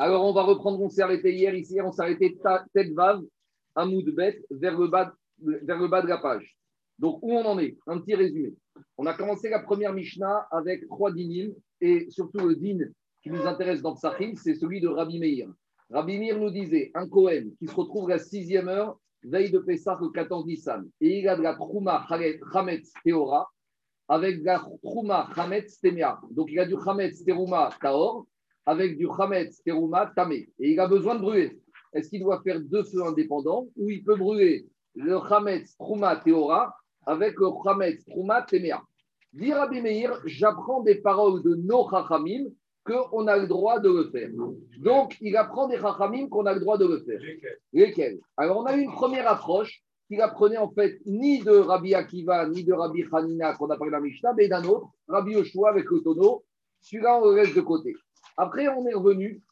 Alors, on va reprendre, on s'est arrêté hier, ici, on s'est arrêté tête vave, à bête, vers le, bas, vers le bas de la page. Donc, où on en est? Un petit résumé. On a commencé la première Mishnah avec trois dinim, et surtout le din qui nous intéresse dans Psachim, c'est celui de Rabbi Meir. Rabbi Meir nous disait un Kohen qui se retrouve à la sixième heure, veille de Pessah le 14 Nissan, et il a de la Trouma Chametz Teora, avec de la Trouma Chametz Temea. Donc, il a du Chametz Teruma Taor, avec du Hametz Teruma Tamé. Et il a besoin de brûler. Est-ce qu'il doit faire deux feux indépendants ou il peut brûler le Hametz Truma Teora avec le Hametz Truma Temea? Dire Rabbi Meir, j'apprends des paroles de nos Chachamim qu'on a le droit de le faire. Donc, il apprend des Chachamim qu'on a le droit de le faire. Lesquels? Alors, on a eu une première approche qu'il apprenait en fait ni de Rabbi Akiva, ni de Rabbi Hanina qu'on a parlé dans la Mishnah, mais d'un autre, Rabbi Yoshua avec le tonneau. Celui-là, on le laisse de côté. Après, on est revenu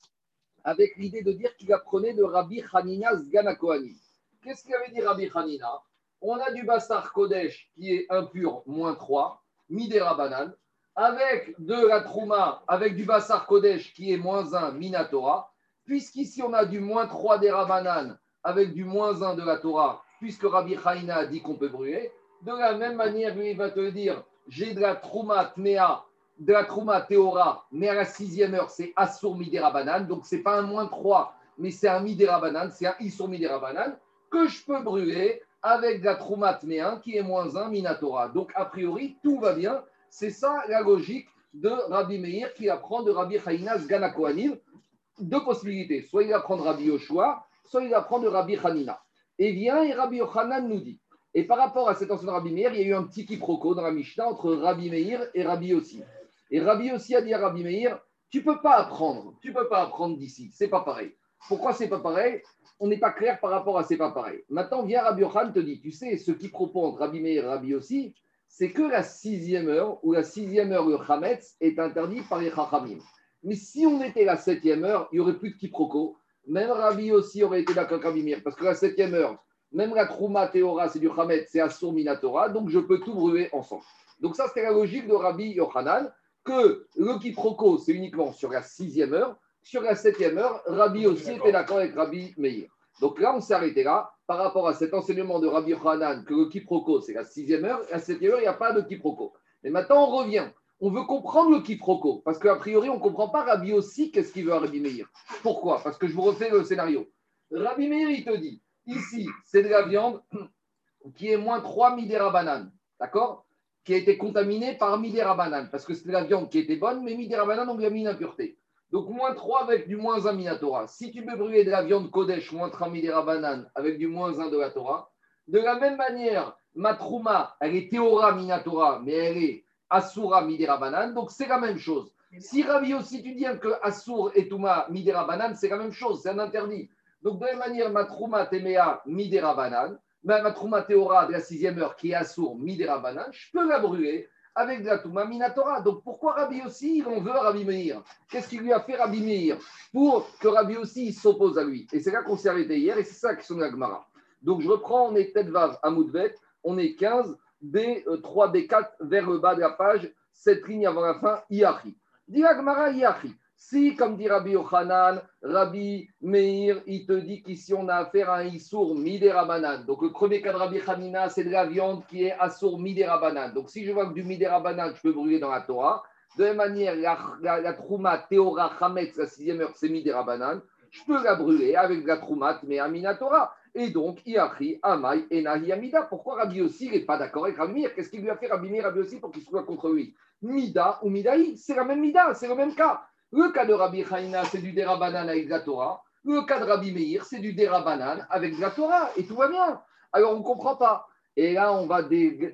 avec l'idée de dire qu'il apprenait de Rabbi Hanina Sgana Qu'est-ce qu'il avait dit Rabbi Hanina? On a du Bassar Kodesh qui est impur, moins 3, Midera Banan, avec de la Trouma, avec du Bassar Kodesh qui est moins 1, Minatora. Puisqu'ici, on a du moins 3 des Rabanan avec du moins 1 de la Torah, puisque Rabbi Hanina a dit qu'on peut brûler. De la même manière, lui, il va te dire j'ai de la Trouma Tmea de la Trouma Théora, mais à la sixième heure, c'est Assour Midera Banane. Donc, ce n'est pas un moins 3, mais c'est un Midera Banane, c'est un Issour Midera Banane que je peux brûler avec la Trouma Tméen qui est moins 1 Minatora. Donc, a priori, tout va bien. C'est ça la logique de Rabbi Meir qui apprend de Rabbi Chayinas Gana Deux possibilités. Soit il apprend de Rabbi Yoshua, soit il apprend de Rabbi Hanina. Et vient et Rabbi Yochanan nous dit. Et par rapport à cet ancien Rabbi Meir, il y a eu un petit quiproquo dans la Mishnah entre Rabbi Meir et Rabbi Yossi. Et Rabbi aussi a dit à Rabbi Meir, tu peux pas apprendre, tu peux pas apprendre d'ici, c'est pas pareil. Pourquoi c'est pas pareil? On n'est pas clair par rapport à c'est pas pareil. Maintenant vient Rabbi Yohan te dit, tu sais, ce qui propose Rabbi Meir Rabbi aussi, c'est que la sixième heure ou la sixième heure le Hametz est interdit par les Chachamim. Mais si on était la septième heure, il y aurait plus de quiproquo. Même Rabbi aussi aurait été d'accord avec Rabbi Meir, parce que la septième heure, même la Trouma Théora, c'est du Hametz, c'est Assur Minatora, donc je peux tout brûler ensemble. Donc ça, c'était la logique de Rabbi Yochanan que le quiproquo, c'est uniquement sur la sixième heure. Sur la septième heure, Rabbi aussi était d'accord avec Rabbi Meir. Donc là, on s'est arrêté là par rapport à cet enseignement de Rabbi Hanan que le quiproquo, c'est la sixième heure. La septième heure, il n'y a pas de quiproquo. Mais maintenant, on revient. On veut comprendre le quiproquo. Parce qu'a priori, on ne comprend pas Rabbi aussi qu'est-ce qu'il veut à Rabbi Meir. Pourquoi? Parce que je vous refais le scénario. Rabbi Meir, il te dit ici, c'est de la viande qui est moins 3 midera banane. D'accord? Qui a été contaminé par Midera banane, parce que c'était la viande qui était bonne, mais Midera banane, on lui a mis une impureté. Donc moins 3 avec du moins 1 Minatora. Si tu peux brûler de la viande Kodesh, moins 3 Midera banane avec du moins 1 de la Torah, de la même manière, ma Trouma, elle est Théora Minatora, mais elle est Asura Midera banane, donc c'est la même chose. Si Ravi aussi tu dis que Asur et Touma Midera banane, c'est la même chose, c'est un interdit. Donc de la même manière, ma Trouma Temea Midera banane, ma Trouma Théora de la sixième heure qui est assour Midera Banan, je peux la brûler avec de la Touma Minatora. Donc pourquoi Rabbi aussi, il en veut Rabbi Meir? Qu'est-ce qu'il lui a fait Rabbi Meir? Pour que Rabbi aussi s'oppose à lui. Et c'est là qu'on s'est arrêté hier et c'est ça qui sont la Gemara. Donc je reprends, on est tête vav à on est 15, B3, B4 vers le bas de la page, cette ligne avant la fin, Iachi. Dit la Gemara Iachi. Si, comme dit Rabbi Yochanan, Rabbi Meir, il te dit qu'ici on a affaire à un Issour Midera Donc le premier cas de Rabbi Hanina, c'est de la viande qui est Assour Midera Donc si je vois que du Midera je peux brûler dans la Torah. De la même manière, la, la, Trouma Théora Chametz, la sixième heure, c'est Midera Je peux la brûler avec de la Troumat, mais Torah. Et donc, Iachi, Amai, Enahi, Amida. Pourquoi Rabbi aussi n'est pas d'accord avec Rabbi Meir? Qu'est-ce qu'il lui a fait Rabbi Meir, Rabbi aussi, pour qu'il soit contre lui? Mida ou Midaï, c'est la même Mida, c'est le même cas. Le cas de Rabbi Haïna, c'est du Derabanan avec la Torah. Le cas de Rabbi Meir, c'est du Derabanan avec la Torah. Et tout va bien. Alors, on ne comprend pas. Et là, on va,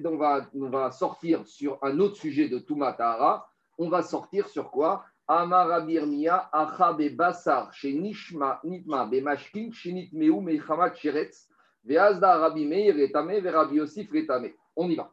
on, va, on va, sortir sur un autre sujet de Tumatara. On va sortir sur quoi? Amarabirmia, Achabe Basar, chez Nishma, Nitma, Bemashkin, chez Nitmeu, Mechamat, Sheretz, Veazda, Rabbi Meir, Retame, Rabbi Yosif, Retame. On y va.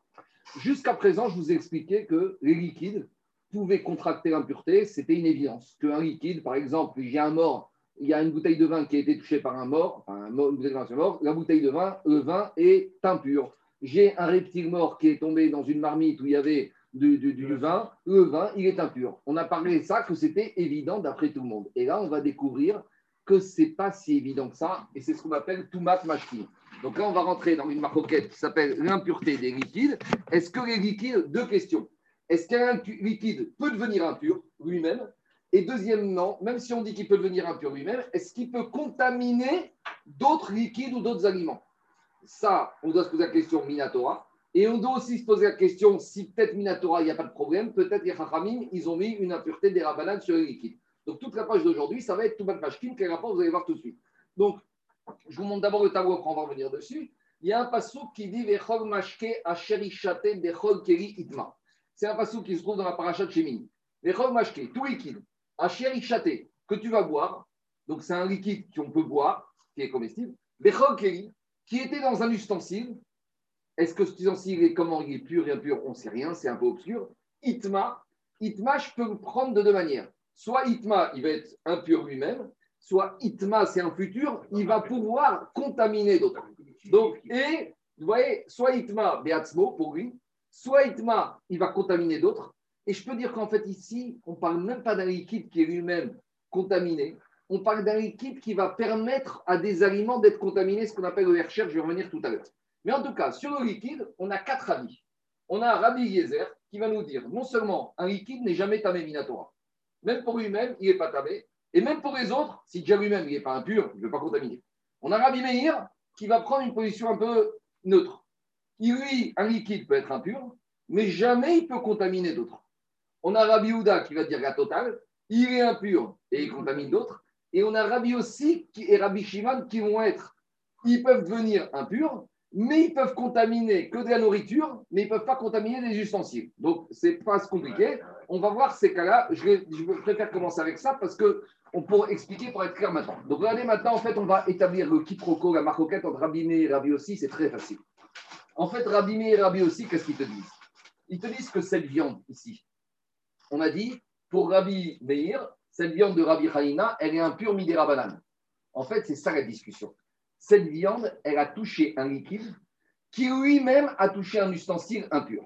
Jusqu'à présent, je vous ai expliqué que les liquides, pouvait contracter l'impureté, c'était une évidence. Qu'un liquide, par exemple, j'ai un mort, il y a une bouteille de vin qui a été touchée par un mort, enfin, une bouteille de vin mort, la bouteille de vin, le vin est impur. J'ai un reptile mort qui est tombé dans une marmite où il y avait du, vin, le vin, il est impur. On a parlé de ça, que c'était évident d'après tout le monde. Et là, on va découvrir que ce n'est pas si évident que ça, et c'est ce qu'on appelle Toumat Mashkin. Donc là, on va rentrer dans une maroquette qui s'appelle l'impureté des liquides. Est-ce que les liquides, deux questions. Est-ce qu'un liquide peut devenir impur lui-même? Et deuxièmement, même si on dit qu'il peut devenir impur lui-même, est-ce qu'il peut contaminer d'autres liquides ou d'autres aliments? Ça, on doit se poser la question Minatora. Et on doit aussi se poser la question si peut-être Minatora, il n'y a pas de problème, peut-être les Chachamim, ils ont mis une impureté des rabananes sur les liquides. Donc toute la page d'aujourd'hui, ça va être tout Mashkin, quel rapport vous allez voir tout de suite. Donc, je vous montre d'abord le tableau, après on va revenir dessus. Il y a un passou qui dit Vechol Mashke Asherishate Bechol Keri Itma. C'est un passou qui se trouve dans la paracha de Shemini. Vechol Mashke, tout liquide, Asherishate, que tu vas boire, donc c'est un liquide qu'on peut boire, qui est comestible, Bechol Keri, qui était dans un ustensile, est-ce que cet ustensile est comment il est pur et impur On ne sait rien, c'est un peu obscur. Itma, Itma, je peux le prendre de deux manières. Soit Itma, il va être impur lui-même, soit Itma, c'est un futur, il va pouvoir contaminer d'autres. Donc, et, vous voyez, soit Itma, Beatzmo pour lui, soit Itma, il va contaminer d'autres. Et je peux dire qu'en fait, ici, on ne parle même pas d'un liquide qui est lui-même contaminé. On parle d'un liquide qui va permettre à des aliments d'être contaminés, ce qu'on appelle le recherche, je vais revenir tout à l'heure. Mais en tout cas, sur le liquide, on a quatre avis. On a Rabbi Yezer qui va nous dire non seulement un liquide n'est jamais tamé minatora, même pour lui-même, il n'est pas tamé, et même pour les autres, si déjà lui-même il n'est pas impur, il ne veut pas contaminer. On a Rabbi Meir qui va prendre une position un peu neutre. Lui, un liquide peut être impur, mais jamais il peut contaminer d'autres. On a Rabbi Houda qui va dire la totale, il est impur et il contamine d'autres. Et on a Rabbi aussi et Rabbi Shimon qui vont être, ils peuvent devenir impurs, mais ils peuvent contaminer que de la nourriture, mais ils ne peuvent pas contaminer des ustensiles. Donc, c'est pas compliqué. On va voir ces cas-là. Je, je, préfère commencer avec ça parce que on pourrait expliquer pour être clair maintenant. Donc, regardez maintenant, en fait, on va établir le quiproquo, la marcoquette entre Rabbi et Rabbi aussi. C'est très facile. En fait, Rabbi et Rabbi aussi, qu'est-ce qu'ils te disent? Ils te disent que cette viande ici, on a dit, pour Rabbi Meir, cette viande de Rabbi Haïna, elle est impure midera banane. En fait, c'est ça la discussion cette viande, elle a touché un liquide qui lui-même a touché un ustensile impur.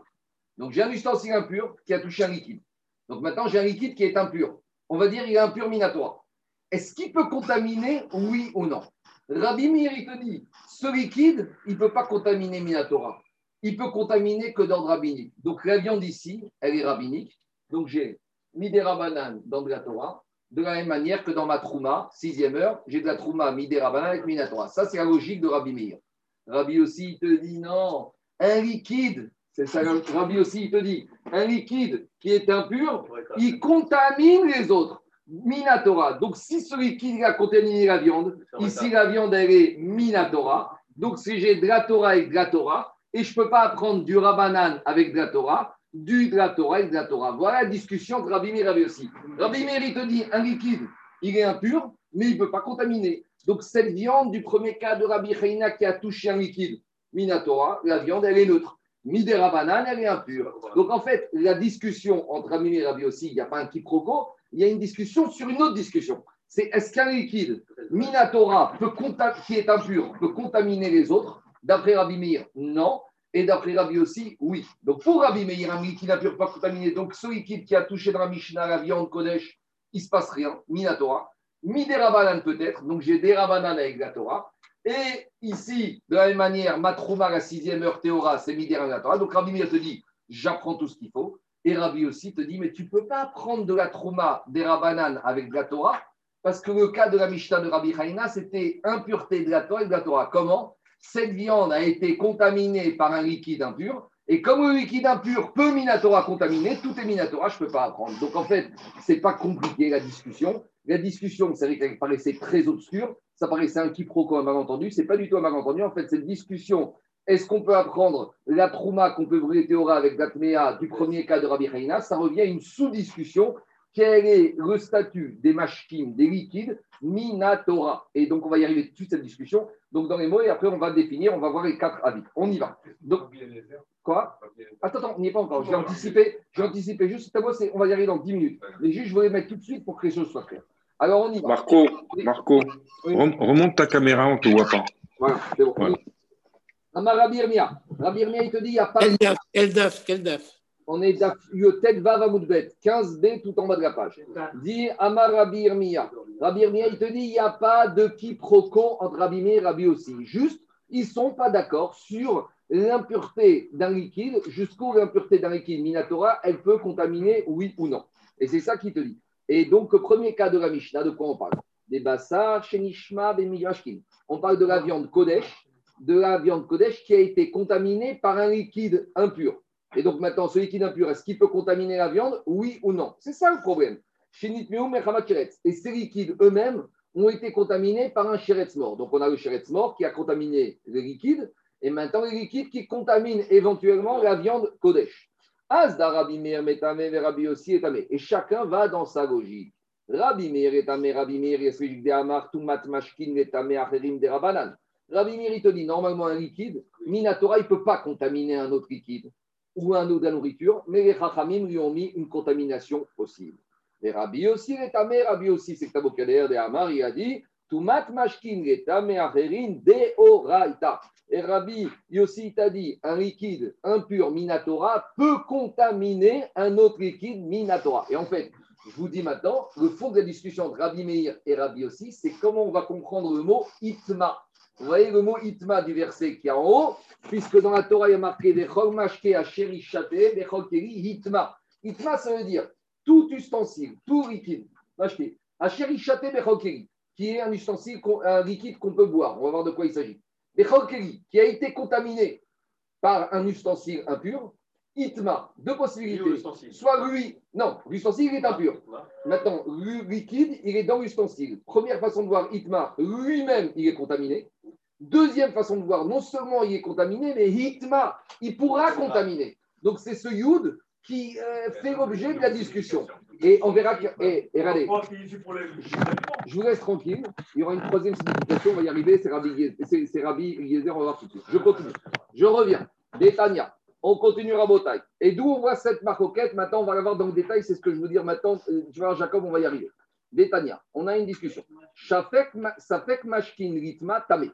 Donc j'ai un ustensile impur qui a touché un liquide. Donc maintenant j'ai un liquide qui est impur. On va dire il est impur minatoire. Est-ce qu'il peut contaminer, oui ou non? Rabbi Mir, il te dit, ce liquide, il ne peut pas contaminer Minatora. Il peut contaminer que d'ordre rabbinique. Donc la viande ici, elle est rabbinique. Donc j'ai Midera banane dans de la Torah de la même manière que dans ma trouma, sixième heure, j'ai de la trouma midérabana avec minatora. Ça, c'est la logique de Rabbi Meir. Rabbi aussi, il te dit non, un liquide, c'est ça, Rabbi aussi, il te dit, un liquide qui est impur, il contamine les autres. Minatora. Donc, si ce liquide a contaminé la viande, ici la viande, elle est minatora. Donc, si j'ai de la Torah avec de la Torah, et je ne peux pas prendre du rabanan avec de la Torah, du, de la Torah et de la Torah. Voilà la discussion de Rabbi Meir avait aussi. Rabbi Meir, il te dit, un liquide, il est impur, mais il ne peut pas contaminer. Donc, cette viande du premier cas de Rabbi Chaina qui a touché un liquide, Minatora, la viande, elle est neutre. Midera banane, elle est impure. Donc, en fait, la discussion entre Rabbi Meir et Rabbi aussi, il n'y a pas un quiproquo, il y a une discussion sur une autre discussion. C'est est-ce qu'un liquide, Minatora, peut qui est impur, peut contaminer les autres D'après Rabbi Meir, non. Et d'après Rabbi aussi, oui. Donc pour Rabbi Meir, un liquide impur pas contaminé, donc ce liquide qui a touché dans la Mishnah, la viande Kodesh, il ne se passe rien, Minatora. Mi des peut-être, donc j'ai des Rabanan avec la Torah. Et ici, de la même manière, Matrouma, la sixième heure Théora, c'est mi des Torah. Donc Rabbi Meir te dit, j'apprends tout ce qu'il faut. Et Rabbi aussi te dit, mais tu ne peux pas prendre de la Trouma des Rabanan avec de la Torah, parce que le cas de la Mishnah de Rabbi Haïna, c'était impureté de la Torah et de la Torah. Comment? Cette viande a été contaminée par un liquide impur. Et comme le liquide impur peut Minatora contaminer, tout est Minatora, je ne peux pas apprendre. Donc en fait, ce n'est pas compliqué la discussion. La discussion, c'est vrai qu'elle paraissait très obscure, ça paraissait un quiproquo, un malentendu. Ce n'est pas du tout un malentendu. En fait, cette discussion, est-ce qu'on peut apprendre la trouma qu'on peut brûler Théora avec l'atméa du premier cas de Rabbi Haïna? Ça revient à une sous-discussion quel est le statut des machines, des liquides, Minatora. Et donc, on va y arriver tout de cette discussion. Donc, dans les mots, et après, on va définir, on va voir les quatre avis. On y va. Donc, quoi? Attends, attends, on n'y est pas encore. J'ai anticipé, j'ai anticipé juste, on va y arriver dans 10 minutes. Mais juste, je voulais mettre tout de suite pour que les choses soient claires. Alors, on y va. Marco, Marco remonte ta caméra, on ne te voit pas. Voilà, c'est bon. Voilà. Amar Rabbi Rabbi il te dit, il n'y a pas. Quel On est Yotet Vavamoudbet, 15b tout en bas de la page. Dit Amar il te dit il n'y a pas de quiproquo entre Rabbi et Rabbi aussi. Juste, ils ne sont pas d'accord sur l'impureté d'un liquide, jusqu'où l'impureté d'un liquide Minatora, elle peut contaminer, oui ou non. Et c'est ça qu'il te dit. Et donc, premier cas de la Mishnah, de quoi on parle? Des bassars, Shenishma, des Migrashkin. On parle de la viande Kodesh, de la viande Kodesh qui a été contaminée par un liquide impur. Et donc maintenant, ce liquide impur, est-ce qu'il peut contaminer la viande Oui ou non? C'est ça le problème. Et ces liquides eux-mêmes ont été contaminés par un chéretz mort. Donc on a le chéretz mort qui a contaminé les liquides, et maintenant les liquides qui contaminent éventuellement la viande Kodesh. Et chacun va dans sa logique. Rabbi Meir etame, Rabbi Meir mashkin etame acherim de rabanan. Rabbi Meir, il te dit, normalement un liquide, Minatora, il ne peut pas contaminer un autre liquide ou un eau de la nourriture, mais les Chachamim lui ont mis une contamination possible. Et Rabbi aussi, les tamé, Rabbi aussi, c'est Tabokader de Amar, il a dit les. Et Rabbi Yossi t'a dit un liquide impur minatora peut contaminer un autre liquide minatora. Et en fait, je vous dis maintenant, le fond de la discussion entre Rabbi Meir et Rabbi aussi, c'est comment on va comprendre le mot itma. Vous voyez le mot itma du verset qui est en haut, puisque dans la Torah, il y a marqué Vechol mashke asheri shate, Vechol keri hitma. Hitma, ça veut dire tout ustensile, tout liquide, mashke, asheri shate, Vechol keri, qui est un ustensile, un liquide qu'on peut boire. On va voir de quoi il s'agit. Vechol keri, qui a été contaminé par un ustensile impur, Itma, deux possibilités. Soit lui, non, l'ustensile il est impur. Maintenant, le liquide, il est dans l'ustensile. Première façon de voir Itma, lui-même, il est contaminé. Deuxième façon de voir, non seulement il est contaminé, mais Hitma, il pourra contaminer. Donc c'est ce Yud qui euh, fait l'objet de la discussion. Et on verra que. Et, et regardez, je vous laisse tranquille. Il y aura une troisième signification, on va y arriver. C'est Rabbi, c'est, Rabbi on va voir tout de suite. Je continue. Je reviens. Détania. On continue Rabotai. Et d'où on voit cette marcoquette Maintenant, on va la voir dans le détail. C'est ce que je veux dire maintenant. Euh, tu vois, Jacob, on va y arriver. Détania. On a une discussion. Safek mashkin ritma tame.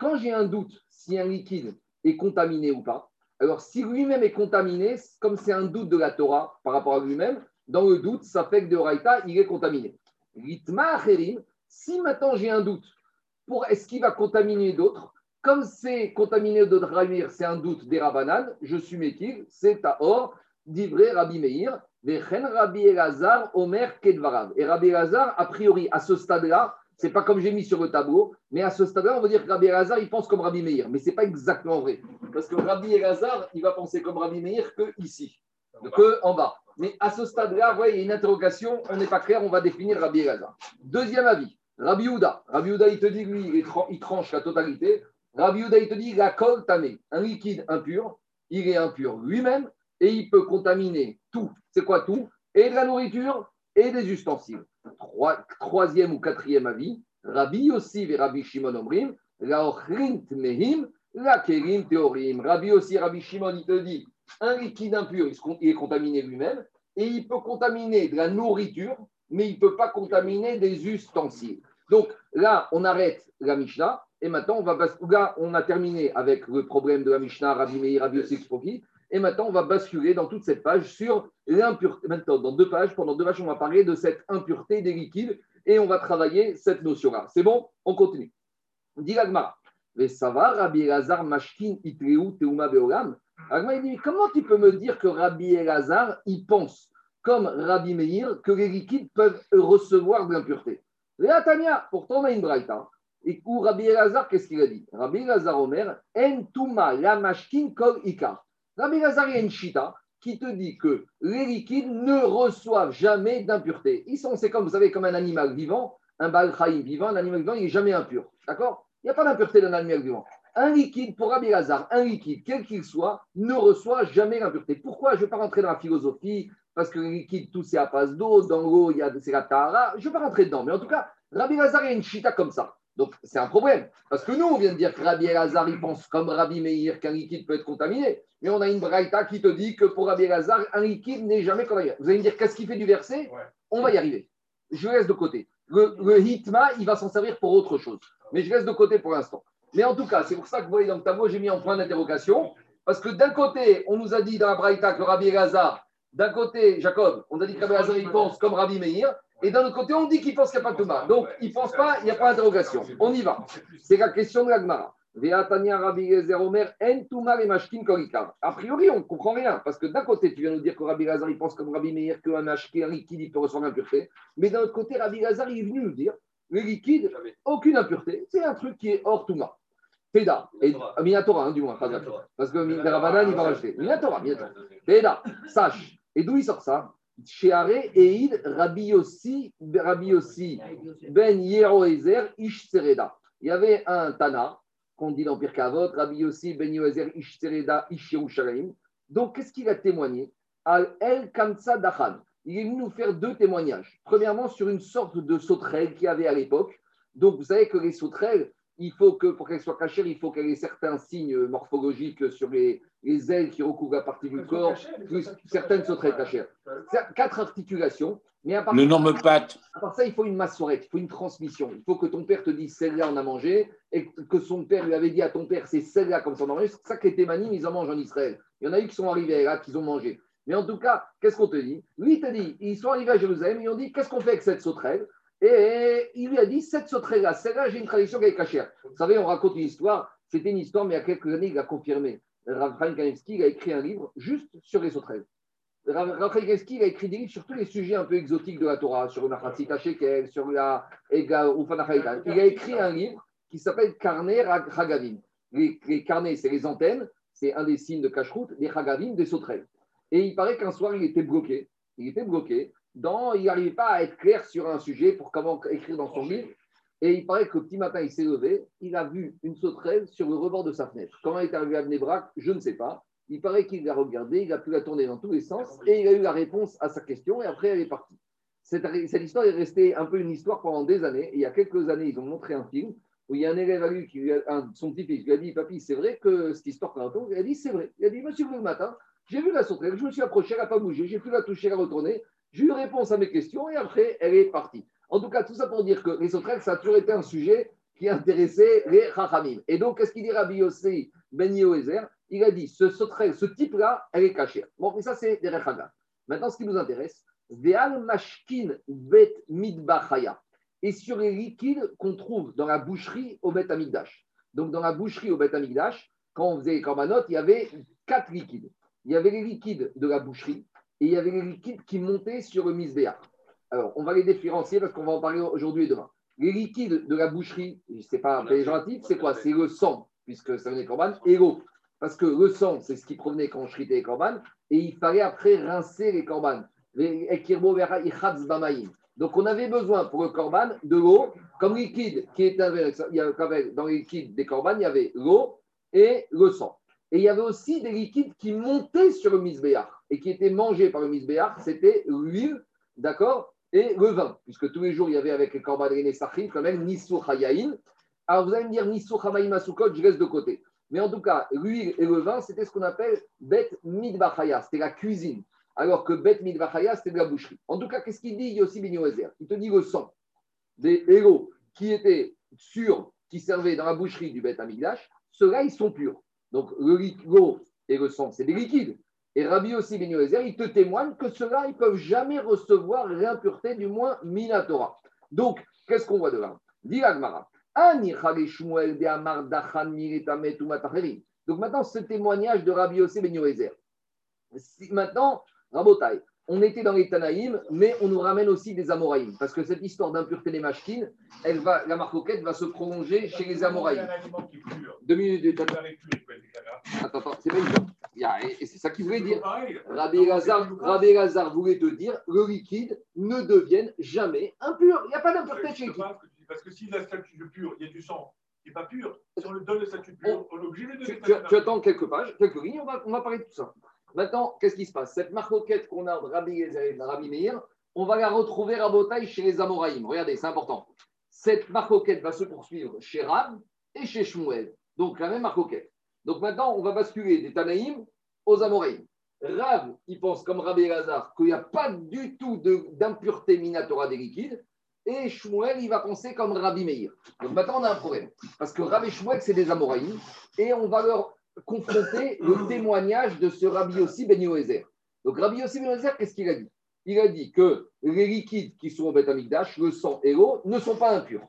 Quand j'ai un doute si un liquide est contaminé ou pas, alors si lui-même est contaminé, comme c'est un doute de la Torah par rapport à lui-même, dans le doute, ça fait que de Oraita, il est contaminé. si maintenant j'ai un doute pour est-ce qu'il va contaminer d'autres, comme c'est contaminé d'autres Ramir, c'est un doute des Rabanan, je suis métil, c'est à or, d'ivré Rabbi Meir, Vechen Rabbi Elazar, Omer Kedvarav. Et Rabbi Elazar, a priori, à ce stade-là, c'est pas comme j'ai mis sur le tableau, mais à ce stade-là, on va dire que Rabbi Elazar, il pense comme Rabbi Meir. Mais ce n'est pas exactement vrai. Parce que Rabbi Elazar, il va penser comme Rabbi Meir que ici, que en bas. Mais à ce stade-là, il y a une interrogation, on n'est pas clair, on va définir Rabbi Elazar. Deuxième avis, Rabbi Houda. Rabbi Houda, il te dit, lui, il tranche la totalité. Rabbi Houda, il te dit, la colle tamé, un liquide impur, il est impur lui-même et il peut contaminer tout. C'est quoi tout? Et de la nourriture et des ustensiles troisième ou quatrième avis, Rabbi aussi et Rabbi Shimon Omrim, la mehim, la kerim teorim. Rabbi aussi, Rabbi Shimon, il te dit, un liquide impur, il est contaminé lui-même, et il peut contaminer de la nourriture, mais il ne peut pas contaminer des ustensiles. Donc là, on arrête la Mishnah, et maintenant, on va là, on a terminé avec le problème de la Mishnah, Rabbi Meir, Rabbi aussi et maintenant, on va basculer dans toute cette page sur l'impureté. Maintenant, dans deux pages, pendant deux pages, on va parler de cette impureté des liquides et on va travailler cette notion-là. C'est bon? On continue. Dit Mais ça va, Rabbi Elazar, Mashkin, Itreu, Teuma, Beolam il dit Comment tu peux me dire que Rabbi Elazar, il pense, comme Rabbi Meir, que les liquides peuvent recevoir de l'impureté? Tania, pourtant, on a une braïta. Et où Rabbi Elazar, qu'est-ce qu'il a dit? Rabbi Elazar Omer, En Touma, la Mashkin, Kol Ikar. Rabbi Lazar, il y a une chita qui te dit que les liquides ne reçoivent jamais d'impureté. Ils sont, c'est comme, vous savez, comme un animal vivant, un bal vivant, un animal vivant, il n'est jamais impur. D'accord? Il n'y a pas d'impureté d'un animal vivant. Un liquide, pour Rabbi Lazar, un liquide, quel qu'il soit, ne reçoit jamais l'impureté. Pourquoi? Je ne vais pas rentrer dans la philosophie, parce que les liquides, tout c'est à passe d'eau, dans l'eau, il y a c'est la tahara. Je ne vais pas rentrer dedans. Mais en tout cas, Rabbi Lazar, il y une chita comme ça. Donc, c'est un problème. Parce que nous, on vient de dire que Rabbi Elazar, il pense comme Rabbi Meir qu'un liquide peut être contaminé. Mais on a une braïta qui te dit que pour Rabbi Elazar, un liquide n'est jamais contaminé. Vous allez me dire, qu'est-ce qui fait du verset? On va y arriver. Je laisse de côté. Le, hitma, il va s'en servir pour autre chose. Mais je laisse de côté pour l'instant. Mais en tout cas, c'est pour ça que vous voyez dans le tableau, j'ai mis en point d'interrogation. Parce que d'un côté, on nous a dit dans la Braïta que Rabbi Elazar, d'un côté, Jacob, on a dit que Rabbi Elazar, il pense comme Rabbi Meir, et d'un autre côté, on dit qu'il pense qu'il n'y a pas de Touma. Donc, il ne pense pas, il n'y a pas d'interrogation. On y va. C'est la question de l'Agmara. A priori, on ne comprend rien, parce que d'un côté, tu viens nous dire que Rabbi Lazar, il pense comme Rabbi Meir qu'un mashkin liquide, il peut recevoir l'impureté. Mais d'un autre côté, Rabbi Lazar, il est venu nous dire le liquide, aucune impureté, c'est un truc qui est hors Touma. Teda, et Minatora, hein, du moins, parce que Rabbanan, il va rajouter. Minatora, Minatora. Teda, sache. Et d'où il sort ça? Sheare Eid Rabbi Yossi, Rabbi Yossi Ben Yeroezer Ish. Il y avait un Tana qu'on dit dans Pirkei Avot, Rabbi Yossi Ben Yeroezer Ish Sereda Ish. Donc, qu'est-ce qu'il a témoigné? Al El Kamsa. Il est venu nous faire deux témoignages. Premièrement, sur une sorte de sauterelle qu'il y avait à l'époque. Donc, vous savez que les sauterelles, il faut que, pour qu'elle soit cachée, il faut qu'elle ait certains signes morphologiques sur les, les ailes qui recouvrent la partie du corps, plus certaines sauterelles cachées. Quatre articulations. Mais à part, Le pâte. à part ça, il faut une massorette, il faut une transmission. Il faut que ton père te dise celle-là, on a mangé, et que son père lui avait dit à ton père, c'est celle-là, comme ça, on a mangé. C'est ça que les témanim, ils en mangent en Israël. Il y en a eu qui sont arrivés là, qui ont mangé. Mais en tout cas, qu'est-ce qu'on te dit? Lui, il te dit, ils sont arrivés à Jérusalem, ils ont dit, qu'est-ce qu'on fait avec cette sauterelle? Et il lui a dit, cette sauterelle-là, celle-là, j'ai une tradition qui est cachère. Vous savez, on raconte une histoire, c'était une histoire, mais il y a quelques années, il a confirmé. Kanevsky, il a écrit un livre juste sur les sauterelles. Kanevsky, il a écrit des livres sur tous les sujets un peu exotiques de la Torah, sur la Khatsika Shekel, sur la Ega Ufanachaytan. Il a écrit un livre qui s'appelle Carnet Hagavim. Les, les carnets, c'est les antennes, c'est un des signes de cache-route, les Hagavim, des sauterelles. Et il paraît qu'un soir, il était bloqué. Il était bloqué. Il n'arrivait pas à être clair sur un sujet pour comment écrire dans son livre. Et il paraît qu'au petit matin, il s'est levé, il a vu une sauterelle sur le rebord de sa fenêtre. Comment est arrivé à Bnebrak, je ne sais pas. Il paraît qu'il l'a regardée, il a pu la tourner dans tous les sens et il a eu la réponse à sa question et après, elle est partie. Cette, histoire est restée un peu une histoire pendant des années. Et il y a quelques années, ils ont montré un film où il y a un élève à lui, qui lui son petit-fils, lui a dit Papy, c'est vrai que cette histoire qu'on entend Il a dit C'est vrai. Il a dit Monsieur, le matin, j'ai vu la sauterelle, je me suis approché, elle n'a pas bougé, j'ai pu la toucher, la retourner. J'ai eu réponse à mes questions et après, elle est partie. En tout cas, tout ça pour dire que les sauterelles, ça a toujours été un sujet qui intéressait les Chachamim. Et donc, qu'est-ce qu'il dit Rabbi Yossi Ben Yehoezer Il a dit ce ce type-là, elle est cachée. Bon, mais ça, c'est des Rechaga. Maintenant, ce qui nous intéresse, Ve'al Mashkin Bet Midbachaya. Et sur les liquides qu'on trouve dans la boucherie au Bet Amigdash. Donc, dans la boucherie au Bet Amigdash, quand on faisait les corbanotes, il y avait quatre liquides. Il y avait les liquides de la boucherie et il y avait les liquides qui montaient sur le misbéach. Alors, on va les différencier parce qu'on va en parler aujourd'hui et demain. Les liquides de la boucherie, ce n'est pas péjoratif, c'est quoi? C'est le sang, puisque ça venait corban, et l'eau. Parce que le sang, c'est ce qui provenait quand on shritait les corbanes, et il fallait après rincer les corbanes. Donc, on avait besoin pour le corban de l'eau, comme liquide qui était dans les liquides des corbanes, il y avait l'eau et le sang. Et il y avait aussi des liquides qui montaient sur le misbéach et qui étaient mangés par le misbéach, c'était l'huile, d'accord, et le vin, puisque tous les jours il y avait avec les korban et sachim quand même Nissou Hayaïn. Alors vous allez me dire Nissou Hamaïm Asukot, je laisse de côté. Mais en tout cas, l'huile et le vin, c'était ce qu'on appelle Bet Midbachaya, c'était la cuisine. Alors que Bet Midbachaya, c'était de la boucherie. En tout cas, qu'est-ce qu'il dit Yossi Ben Yoézer? Il te dit le sang des héros qui étaient sûrs, qui servaient dans la boucherie du Bet Amigdash, ceux-là, ils sont purs. Donc, l'eau et le sang, c'est des liquides. Et Rabbi aussi Ben il te témoigne que ceux-là, ils ne peuvent jamais recevoir l'impureté, du moins Minatora. Donc, qu'est-ce qu'on voit de là? Dit. Donc maintenant, ce témoignage de Rabbi Yossé Ben Maintenant, Rabotai, on était dans les Tanaïm, mais on nous ramène aussi des Amoraïm. Parce que cette histoire d'impureté des machkines, elle va, la marcoquette va se prolonger chez les Amoraïm. Deux minutes de Attends, attends, c'est pas a- Et c'est ça qu'il voulait dire. Rabbi Lazar, voulait te dire le liquide ne devienne jamais impur. Il n'y a pas d'impureté chez liquide. Parce que si la statue de pur, il y a du sang qui n'est pas pur, si on le donne le statut de pur, on est obligé de le Tu, donner. tu- tu attends quelques pages, quelques lignes, on va, on va parler de tout ça. Maintenant, qu'est-ce qui se passe? Cette marcoquette qu'on a de Rabbi, et de Rabbi Meir, on va la retrouver à Botaï chez les Amoraïm. Regardez, c'est important. Cette marcoquette va se poursuivre chez Rab et chez Shmuel. Donc, la même marcoquette. Donc, maintenant, on va basculer des Tanaïm aux Amoraïm. Rav, il pense comme Rabbi Lazar qu'il n'y a pas du tout d'impureté minatora des liquides. Et Shmuel, il va penser comme Rabbi Meir. Donc maintenant, on a un problème. Parce que Rav et Shmuel, c'est des Amoraïm. Et on va leur confronter le témoignage de ce Rabbi Yossi Ben Yoézer. Donc Rabbi Yossi Ben Yoézer, qu'est-ce qu'il a dit? Il a dit que les liquides qui sont au Beth le sang et l'eau, ne sont pas impurs.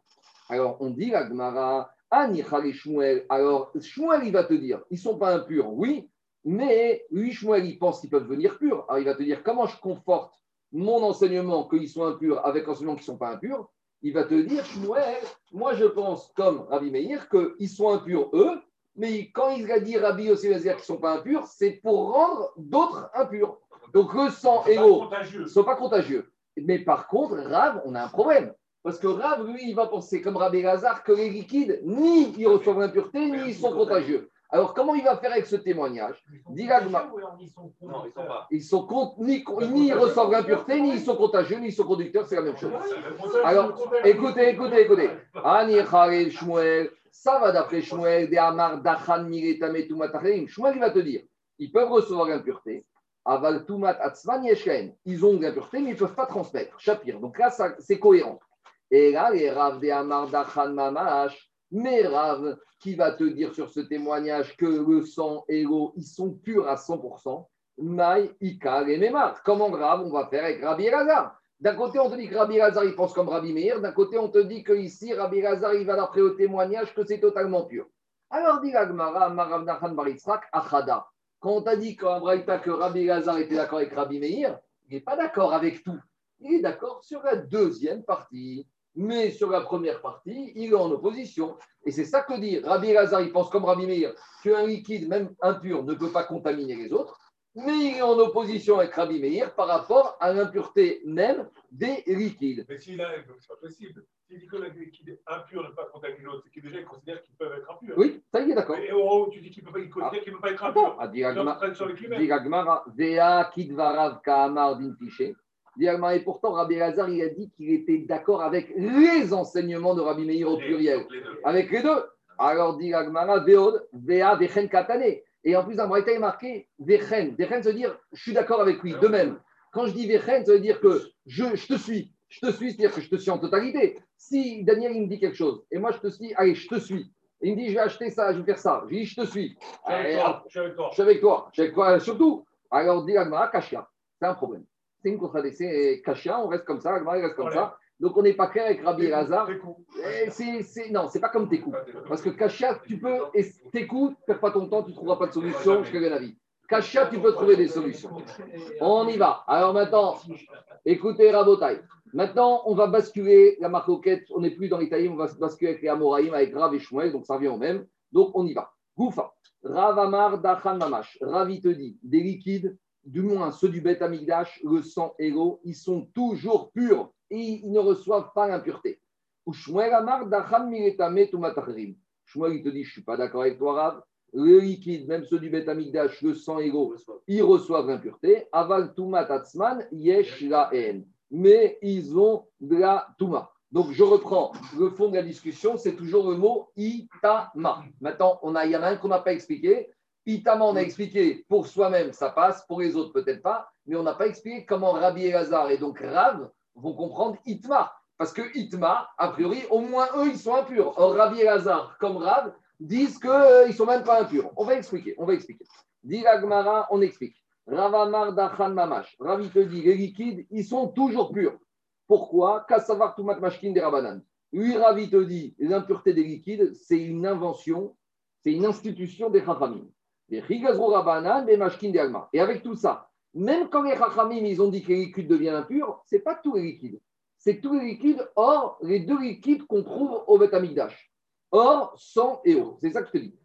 Alors on dit la Gemara, Anichal Shmuel. Alors Shmuel, il va te dire, ils ne sont pas impurs, oui, mais lui, Shmuel, il pense qu'ils peuvent devenir purs. Alors il va te dire, comment je conforte mon enseignement qu'ils sont impurs avec l'enseignement qui ne sont pas impurs? Il va te dire, Shmuel, moi je pense, comme Rabbi Meir, qu'ils sont impurs eux, mais quand il a dit Rabbi Yossi qu'ils ne sont pas impurs, c'est pour rendre d'autres impurs. Donc le sang et l'eau ne sont pas contagieux. Mais par contre, Rav, on a un problème. Parce que Rav, lui, il va penser comme Rabbi Lazare que les liquides, ni ils reçoivent l'impureté, ni ils sont contagieux. Alors, comment il va faire avec ce témoignage Ils sont Non, ils sont pas. Ils sont con- ni, ni ils reçoivent l'impureté, ni ils sont contagieux, ni ils sont conducteurs, c'est la même chose. Alors, écoutez, écoutez, écoutez. Ani Khalil Shmuel, ça va d'après Shmuel, de Amar Dachan. Shmuel, il va te dire, ils peuvent recevoir l'impureté. Aval Tumat Atzman. Ils ont l'impureté, mais ils ne peuvent pas transmettre. Shapir. Donc là, c'est cohérent. Et là, les Rav de Amar Dachan Mamash, mais Rav, qui va te dire sur ce témoignage que le sang et l'eau, ils sont purs à 100%. Maï, Ika, et Memar. Comment Rav, on va faire avec Rabbi Elazar? D'un côté, on te dit que Rabbi Lazar, il pense comme Rabbi Meir. D'un côté, on te dit que ici, Rabbi Lazar, il va d'après au témoignage que c'est totalement pur. Alors, dit l'Agmara, Marav Nachan Baritzrak, Achada. Quand on t'a dit Braïta que Rabbi Lazar était d'accord avec Rabbi Meir, il n'est pas d'accord avec tout. Il est d'accord sur la deuxième partie. Mais sur la première partie, il est en opposition. Et c'est ça que dit Rabbi Lazar, il pense comme Rabbi Meir, qu'un liquide, même impur, ne peut pas contaminer les autres mais il est en opposition avec Rabbi Meir par rapport à l'impureté même des liquides. Mais s'il a, c'est pas possible. S'il dit que le liquide impur ne pas contaminer l'autre, c'est qu'il déjà considère qu'ils peuvent être impurs. Oui, ça y est, d'accord. Et au haut, tu dis qu'il peut pas, il considère qu'il ne peut pas être Attends, impur. a dit Il est en Agma- train sur les climats. dit Agmara, Vea Kidvarav Kaamar Din Tiché. Dit Agmara, Et pourtant, Rabbi Lazar, il a dit qu'il était d'accord avec les enseignements de Rabbi Meir au pluriel. Les deux. Avec les deux. Alors dit Agmara, Veod, Vea Vechen Katane. Et en plus, dans Braïta, il est marqué Vechen. Vechen, ça veut dire je suis d'accord avec lui. De même, quand je dis Vechen, ça veut dire que je, je te suis. Je te suis, c'est-à-dire que je te suis en totalité. Si Daniel, il me dit quelque chose, et moi je te suis, allez, je te suis. Il me dit je vais acheter ça, je vais faire ça. Je dis je te suis. Je suis avec toi. Je suis avec toi. je suis avec toi. Je suis avec toi surtout. Alors, dit Agmara, Kashia. C'est un problème. C'est une contradiction. Et Kashia, on reste comme ça. Agmara, il reste comme ça. Donc, on n'est pas clair avec Rabbi c'est- c'est- Non, c'est pas comme tes coups. Parce que Kashia, tu peux, et tes coups, perds pas ton temps, tu ne trouveras pas de solution jusqu'à la vie. Kashia, tu peux trouver des solutions. On y va. Alors maintenant, écoutez Rabotai. Maintenant, on va basculer la marcoquette. On n'est plus dans l'Italie, on va basculer avec les Amoraïm, avec Rav et Shmuel, donc ça revient au même. Donc on y va. Goufa. Rav Amar Dachan Mamash. Rav, il te dit, des liquides, du moins ceux du Beth Amigdash, le sang et l'eau, ils sont toujours purs et ils ne reçoivent pas l'impureté. Shmuel Amar. Shmuel, il te dit, je ne suis pas d'accord avec toi, Rav. Le liquide, même ceux du Beth Amigdash, le sang et ils reçoivent l'impureté. Aval Tumat Atzman, Yesh Laen. Mais ils ont de la Touma. Donc, je reprends le fond de la discussion, c'est toujours le mot Itama. Maintenant, on a, il y en a un qu'on n'a pas expliqué. Itama, on a expliqué pour soi-même, ça passe, pour les autres, peut-être pas, mais on n'a pas expliqué comment Rabbi Elazar et donc Rav vont comprendre Itma. Parce que Itma, a priori, au moins eux, ils sont impurs. Or, Rabbi Elazar, comme Rav, disent qu'ils ne sont même pas impurs. On va expliquer, on va expliquer. Dit on explique. Ravamar Dachan Mamash. Ravi te dit, les liquides, ils sont toujours purs. Pourquoi? Kassavar Tumat Mashkin des Rabanan. Lui, Ravi te dit, l'impureté des liquides, c'est une invention, c'est une institution des Chachamim. Les Chigazro Rabanan, des Mashkin des Alma. Et avec tout ça, même quand les Chachamim, ils ont dit que les liquides deviennent impurs, ce n'est pas tous les liquides. C'est tous les liquides, hors les deux liquides qu'on trouve au Beth Amikdash. Or, sang et eau. C'est ça que je te dis.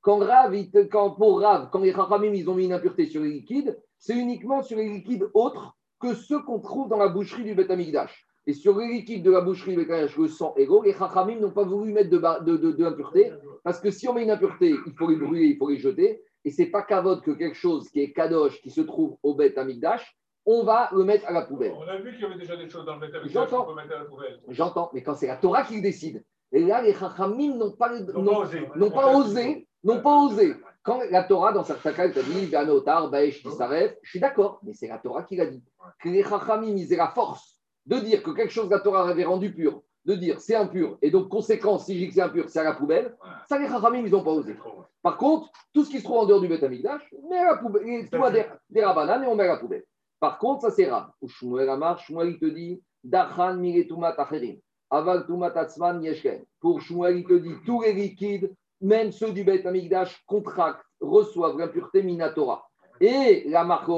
Quand, Rav, quand pour Rav, quand les Chachamim ils ont mis une impureté sur les liquides, c'est uniquement sur les liquides autres que ceux qu'on trouve dans la boucherie du Beth Amikdash. Et sur les liquides de la boucherie le sang et l'eau, les Chachamim n'ont pas voulu mettre de, de, de- de impureté, parce que si on met une impureté, il faut les brûler, il faut les jeter, et c'est pas kavod que quelque chose qui est kadosh, qui se trouve au Beth Amikdash, on va le mettre à la poubelle. On a vu qu'il y avait déjà des choses dans le qu'on peut mettre à la poubelle. J'entends, mais quand c'est la Torah qui le décide, et là, les Chachamim n'ont pas, n'ont pas osé. n'ont pas osé, n'ont pas osé. Quand la Torah, dans certains cas, elle t'a dit, Vanotar, Baesh, Tisaref, je suis d'accord, mais c'est la Torah qui l'a dit. Que les Chachamim, ils aient la force de dire que quelque chose de la Torah avait rendu pur, de dire c'est impur, et donc conséquence, si je dis que c'est impur, c'est à la poubelle, ça les Chachamim, ils n'ont pas osé. Par contre, tout ce qui se trouve en dehors du Beth Amikdash, met à la poubelle, tout des, des rabananes et on met à la poubelle. Par contre, ça c'est rare. Shmuel Amar, Shmuel il te dit, Dachan miretumat acherim, aval tumat atzman yeshken. Pour Shmuel, il te dit, tous les liquides, même ceux du Beth Amikdash, contractent, reçoivent l'impureté minatora. Et la marque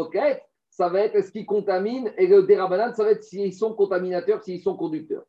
ça va être est-ce qu'ils contaminent, et le dérabanan, ça va être s'ils sont contaminateurs, s'ils sont conducteurs.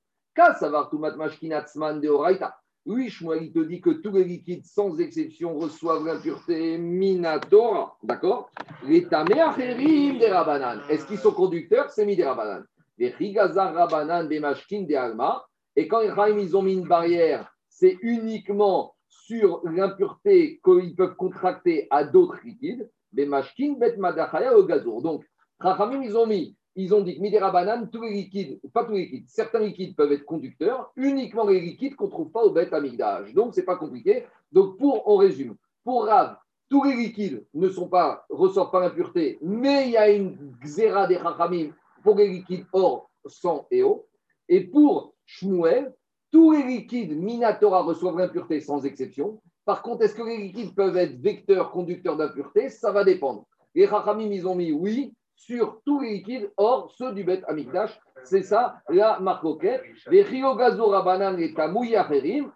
Oui, Shmuel, il te dit que tous les liquides, sans exception, reçoivent l'impureté minatora. D'accord? Les taméacherim des rabanan. Est-ce qu'ils sont conducteurs? C'est mis des rabanan. Les rigazar rabanan des mashkin des alma. Et quand ils ont mis une barrière, c'est uniquement sur l'impureté qu'ils peuvent contracter à d'autres liquides. Des mashkin bet madachaya au gazour. Donc, Rachamim, ils ont mis ils ont dit que Midera tous les liquides, pas tous les liquides, certains liquides peuvent être conducteurs, uniquement les liquides qu'on ne trouve pas au bête amigdage. Donc, ce n'est pas compliqué. Donc, pour, on résume. Pour Rav, tous les liquides ne sont pas, ressortent pas l'impureté, mais il y a une xéra des Chachamim pour les liquides or, sang et eau. Et pour Shmuel, tous les liquides Minatora reçoivent l'impureté sans exception. Par contre, est-ce que les liquides peuvent être vecteurs, conducteurs d'impureté? Ça va dépendre. Les Chachamim, ils ont mis oui, sur tous les liquides, hors ceux du Bet Amikdash. C'est ça la marcoquette. Les Riogazo Rabanan et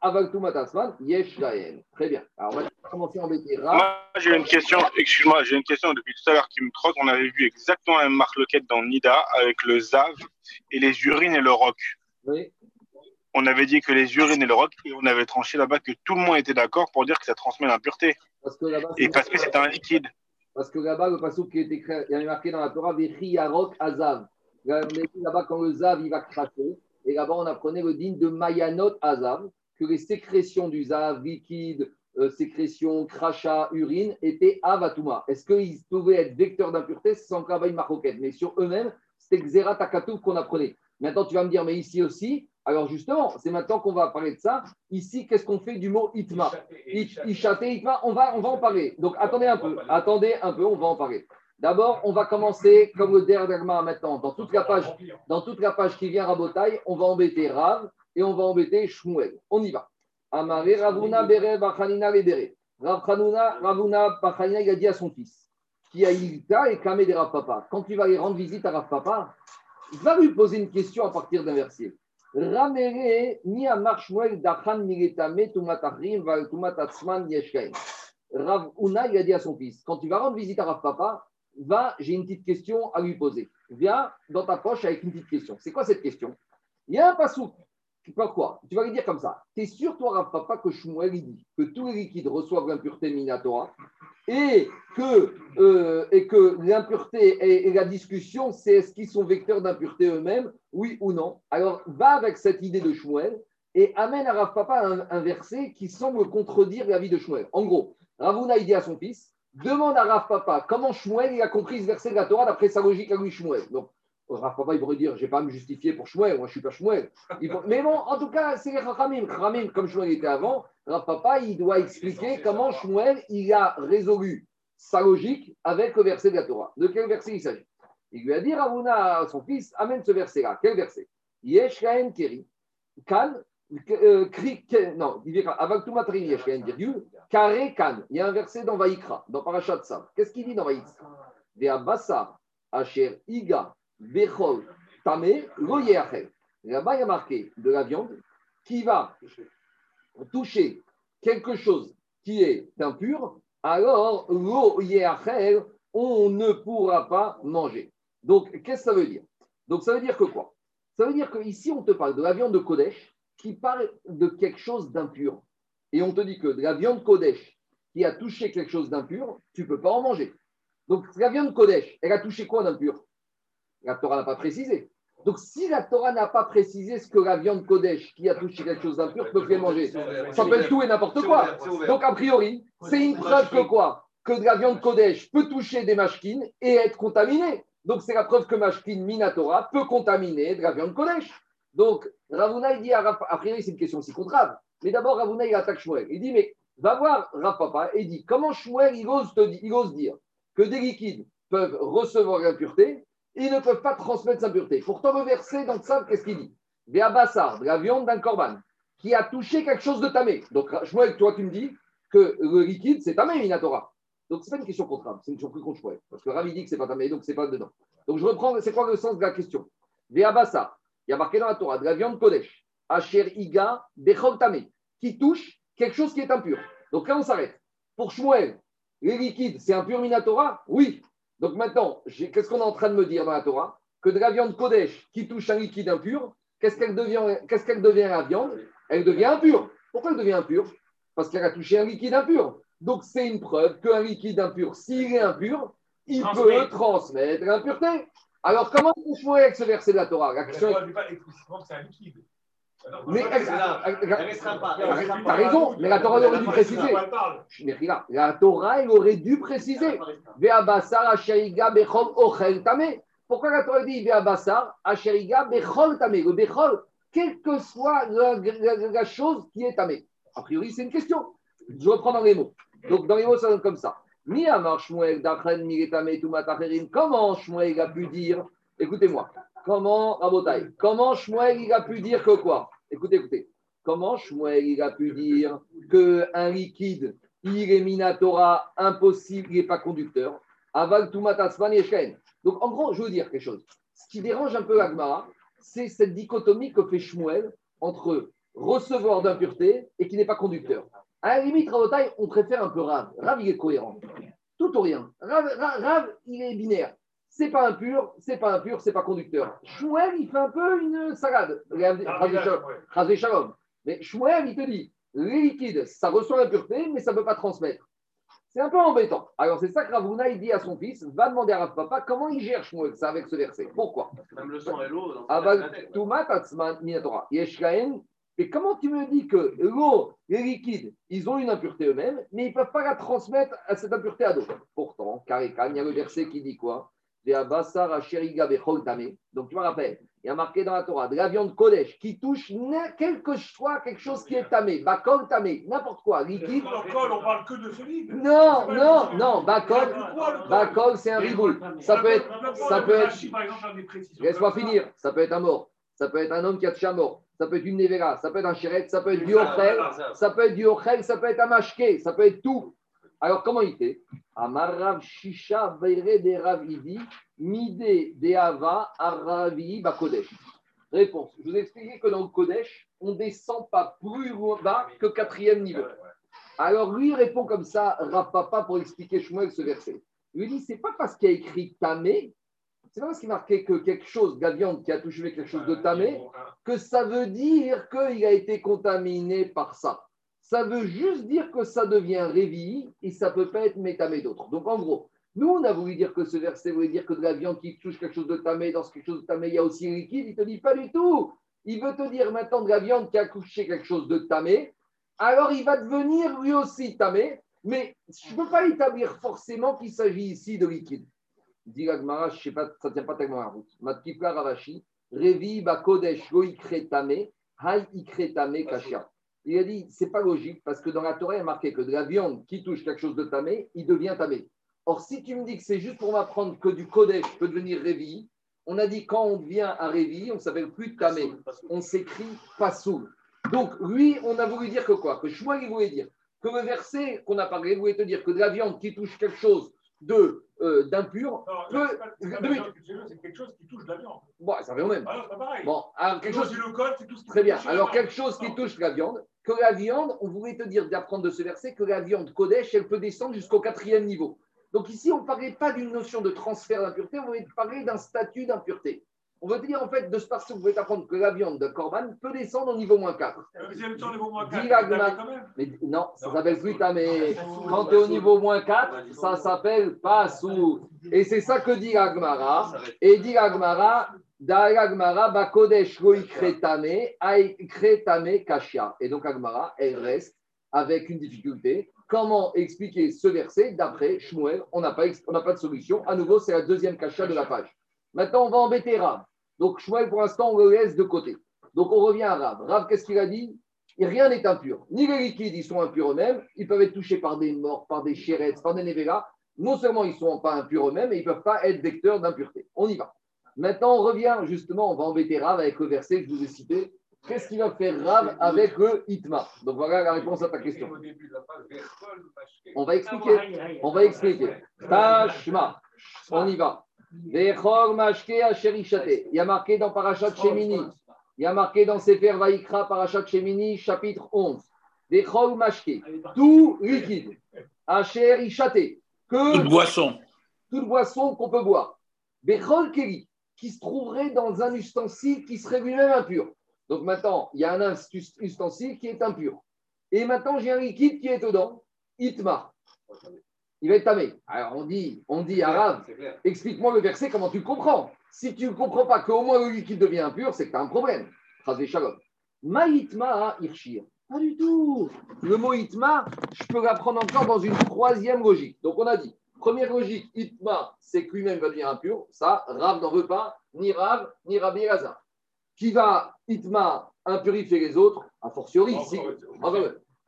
Avaltumatasman, Yesh Très bien. Alors, on va commencer à embêter Moi, j'ai une question, excuse-moi, j'ai une question depuis tout à l'heure qui me trotte. On avait vu exactement la même marloquette dans Nida avec le Zav et les urines et le roc. Oui. On avait dit que les urines et le roc, et on avait tranché là-bas que tout le monde était d'accord pour dire que ça transmet l'impureté. Et parce que c'est un liquide. Parce que là-bas, le passage qui est écrit, marqué dans la Torah, Yarok Azav. Là-bas, quand le Zav, il va cracher, et là-bas, on apprenait le digne de Mayanot Azav, que les sécrétions du Zav, liquide, euh, sécrétions, crachat, urine, étaient Avatuma. Est-ce qu'ils pouvaient être vecteurs d'impureté sans travail marocain Mais sur eux-mêmes, c'était Xera Takatou qu'on apprenait. Maintenant, tu vas me dire, mais ici aussi, alors justement, c'est maintenant qu'on va parler de ça. Ici, qu'est-ce qu'on fait du mot itma itma, on va, on va en parler. Donc attendez un peu, attendez un peu, on va en parler. D'abord, on va commencer comme le dernier maintenant. Dans toute la page, dans toute la page qui vient Rabotai, on va embêter Rav et on va embêter Shmuel. On y va. Amare Ravuna Bere Bachanina Lebere. Rav Ravuna Bachanina, il a dit à son fils, qui a Ilta et Kamé de Rav Papa. Quand tu vas aller rendre visite à Rav Papa, va lui poser une question à partir d'un verset. Ramere ni marshmuel dachan miletame tumatachrim tumatatsman yeshkain. Rav Una, il a dit à son fils, quand tu vas rendre visite à Rav Papa, va, j'ai une petite question à lui poser. Viens dans ta poche avec une petite question. C'est quoi cette question? Il y a un passou. Quoi? Tu vas lui dire comme ça. Tu es sûr, toi, Rav Papa, que Shmuel dit que tous les liquides reçoivent l'impureté minatora et que, euh, et que l'impureté et, la discussion, c'est est-ce qu'ils sont vecteurs d'impureté eux-mêmes, oui ou non? Alors, va avec cette idée de Shmuel et amène à Rav Papa un, verset qui semble contredire l'avis de Shmuel. En gros, Ravuna dit à son fils, demande à Rav Papa comment Shmuel il a compris ce verset de la Torah d'après sa logique à lui Shmuel. Donc, Rav Papa, il pourrait dire, je n'ai pas à me justifier pour Shmuel, moi je ne suis pas Shmuel. Mais bon, en tout cas, c'est les Chachamim. comme Shmuel était avant, Rav Papa, il doit expliquer comment Shmuel, il a résolu sa logique avec le verset de la Torah. De quel verset il s'agit? Il lui a dit, Ravuna, son fils, amène ce verset-là. Quel verset? Yesh Keri, Kan, euh, Kri, non, il dit, Yesh virgule, Kare Kan. Il y a un verset dans Vaïkra, dans Parashat Sam. Qu'est-ce qu'il dit dans Asher, Iga, Bechol, Tamé, Là-bas, il y a marqué de la viande qui va toucher quelque chose qui est impur, alors on ne pourra pas manger. Donc, qu'est-ce que ça veut dire? Donc, ça veut dire que quoi? Ça veut dire qu'ici, on te parle de la viande de Kodesh qui parle de quelque chose d'impur. Et on te dit que de la viande Kodesh qui a touché quelque chose d'impur, tu ne peux pas en manger. Donc, la viande Kodesh, elle a touché quoi d'impur? La Torah n'a pas précisé. Donc, si la Torah n'a pas précisé ce que la viande Kodesh qui a touché quelque chose d'impur peut faire manger, ça peut être tout et n'importe quoi. Donc, a priori, c'est une preuve que quoi? Que de la viande Kodesh peut toucher des machkines et être contaminée. Donc, c'est la preuve que machkine Minatora peut contaminer de la viande Kodesh. Donc, Ravuna, il dit, à a priori, c'est une question aussi contrave. Mais d'abord, Ravuna, il attaque Shmuel. Il dit, mais va voir Rav Papa et dit, comment Shmuel, il ose, te, il ose dire que des liquides peuvent recevoir l'impureté ils ne peuvent pas transmettre sa pureté. Pourtant, le verset dans ça, qu'est-ce qu'il dit? Bassar, de la viande d'un corban, qui a touché quelque chose de tamé. Donc, Shmuel, toi, tu me dis que le liquide, c'est tamé, Minatora. Donc, ce n'est pas une question contre Rav, c'est une question contre Shmuel. Parce que Rav, il dit que ce n'est pas tamé, donc ce n'est pas dedans. Donc, je reprends, c'est quoi le sens de la question? Bassar, il y a marqué dans la Torah, de la viande Kodesh, Asher Iga, Bechol Tamé, qui touche quelque chose qui est impur. Donc, là, on s'arrête. Pour Shmuel, les liquides, c'est impur Minatora Oui. Donc, maintenant, qu'est-ce qu'on est en train de me dire dans la Torah? Que de la viande Kodesh qui touche un liquide impur, qu'est-ce qu'elle devient, qu'est-ce qu'elle devient la viande? Elle devient impure. Pourquoi elle devient impure? Parce qu'elle a touché un liquide impur. Donc c'est une preuve qu'un liquide impur, s'il est impur, il peut transmettre l'impureté. Alors comment on fait avec ce verset de la Torah La question est... pas explicitement que c'est un liquide. Mais t'as raison, mais la Torah aurait dû préciser. La Torah elle aurait dû préciser. Pourquoi la Torah dit Asheriga, Bechol Tamé Le Bechol, quelle que soit la, chose qui est tamé. A priori, c'est une question. Je reprends dans les mots. Donc, dans les mots, ça donne comme ça. Comment Shmuel a pu dire, écoutez-moi, comment, Rabotai, comment Shmuel il a pu dire que quoi? Écoutez, écoutez. Comment Shmuel il a pu dire qu'un liquide, il impossible, n'est pas conducteur Aval donc, en gros, je veux dire quelque chose. Ce qui dérange un peu l'Agmara, c'est cette dichotomie que fait Shmuel entre recevoir d'impureté et qui n'est pas conducteur. À la limite, Ravotai, on préfère un peu Rav. Rav, il est cohérent. Tout ou rien. Rav, il est binaire. C'est pas impur, c'est pas impur, c'est pas conducteur. Shmuel, il fait un peu une salade. Shalom. Mais Shmuel, il te dit, les liquides, ça reçoit l'impureté, mais ça ne peut pas transmettre. C'est un peu embêtant. Alors, c'est ça que Ravuna, il dit à son fils va demander à Rav Papa comment il gère Shmuel ça avec ce verset. Pourquoi? Parce que même le sang et l'eau. Et comment tu me dis que l'eau, les liquides, ils ont une impureté eux-mêmes, mais ils ne peuvent pas la transmettre à cette impureté à d'autres? Pourtant, Karikan, il y a le verset qui dit quoi? Donc, tu me rappelles, il y a marqué dans la Torah de la viande Kodesh qui touche quelque soit quelque chose qui est tamé, bakol tamé, n'importe quoi, liquide. on parle que de solide. Non, non, non, bakol, bakol c'est un riboul. Ça peut être, ça peut être. Laisse-moi finir. Ça peut être un mort. Ça peut être un homme qui a touché un mort. Ça peut être une nevera. Ça peut être un chéret. Ça peut être du ochel. Ça peut être du ochel. Ça peut être un mashke. Ça peut être tout. Alors, comment il fait Amarav Shisha Veire de Ravidi, Mide de Ava Aravi Bakodesh. Réponse. Je vous ai expliqué que dans le Kodesh, on ne descend pas plus bas que quatrième niveau. Alors, lui, répond comme ça, Rapapa, pour expliquer Shmuel ce verset. Il lui dit c'est pas parce qu'il y a écrit Tamé, c'est pas parce qu'il marqué que quelque chose, de la viande qui a touché quelque chose de Tamé, que ça veut dire qu'il a été contaminé par ça. Ça veut juste dire que ça devient révi et ça ne peut pas être métamé d'autre. Donc en gros, nous, on a voulu dire que ce verset voulait dire que de la viande qui touche quelque chose de tamé, dans ce quelque chose de tamé, il y a aussi liquide. Il ne te dit pas du tout. Il veut te dire maintenant de la viande qui a touché quelque chose de tamé, alors il va devenir lui aussi tamé, mais je ne peux pas établir forcément qu'il s'agit ici de liquide. Dit je ne sais pas, ça ne tient pas tellement la route. Matkipla Ravashi, Revi Bakodesh Tamé, Hai Tamé Kashia. Il a dit, c'est pas logique parce que dans la Torah, il a marqué que de la viande qui touche quelque chose de tamé, il devient tamé. Or, si tu me dis que c'est juste pour m'apprendre que du Kodesh peut devenir Révi, on a dit quand on devient un Révi, on ne s'appelle plus tamé. On s'écrit Pasoul. Donc, lui, on a voulu dire que quoi? Que Shmuel, il voulait dire que le verset qu'on a parlé, il voulait te dire que de la viande qui touche quelque chose de euh, d'impur peut. C'est quelque chose qui touche la viande. Bon, ça fait au même. Ah non, pas pareil. Bon, alors quelque chose. Le col, tout ce Très bien. Alors quelque chose qui touche la viande, que la viande, on voulait te dire d'apprendre de ce verset que la viande Kodesh, elle peut descendre jusqu'au quatrième niveau. Donc ici, on ne parlait pas d'une notion de transfert d'impureté, on voulait parler d'un statut d'impureté. On veut dire en fait, de ce passage, vous pouvez apprendre que la viande de Corban peut descendre au niveau moins 4. Mais non, ça s'appelle plus mais Quand tu es au niveau moins 4, ça s'appelle pas sous. Et c'est ça que dit Agmara. Et dit Agmara, Agmara, Bakodesh Kretame, Kretame Kashia. Et donc Agmara, elle reste avec une difficulté. Comment expliquer ce verset d'après Shmuel? On n'a pas, pas de solution. À nouveau, c'est la deuxième Kashia de la page. Maintenant, on va embêter Rav. Donc, Shmuel, pour l'instant, on le laisse de côté. Donc, on revient à Rav. Rav, qu'est-ce qu'il a dit? Rien n'est impur. Ni les liquides, ils sont impurs eux-mêmes. Ils peuvent être touchés par des morts, par des chérettes, par des névélas. Non seulement ils ne sont pas impurs eux-mêmes, mais ils ne peuvent pas être vecteurs d'impureté. On y va. Maintenant, on revient justement, on va embêter Rav avec le verset que je vous ai cité. Qu'est-ce qui va faire Rav avec le Itma? Donc voilà la réponse à ta question. On va expliquer. On va expliquer. Tashma. On y va. Il y a marqué dans Parashat Shemini. Il y a marqué dans Sefer Vaikra, Parashat Shemini, chapitre 11. Vechor mashke. Tout liquide. Asherishate. Que Toute boisson. toute boisson qu'on peut boire. Bechol Keli, qui se trouverait dans un ustensile qui serait lui-même impur. Donc maintenant, il y a un ust- ustensile qui est impur. Et maintenant, j'ai un liquide qui est dedans, Itma. Il va être tamé. Alors on dit, on dit arabe, explique-moi le verset, comment tu le comprends. Si tu ne comprends pas qu'au moins le liquide devient impur, c'est que tu as un problème. Maïtma irshir. Pas du tout. Le mot itma, je peux l'apprendre encore dans une troisième logique. Donc on a dit, première logique, itma, c'est que lui-même va devenir impur. Ça, Rav n'en veut pas, ni Rav, ni Rabbi Elazar. Qui va itma impurifier les autres, a fortiori ici.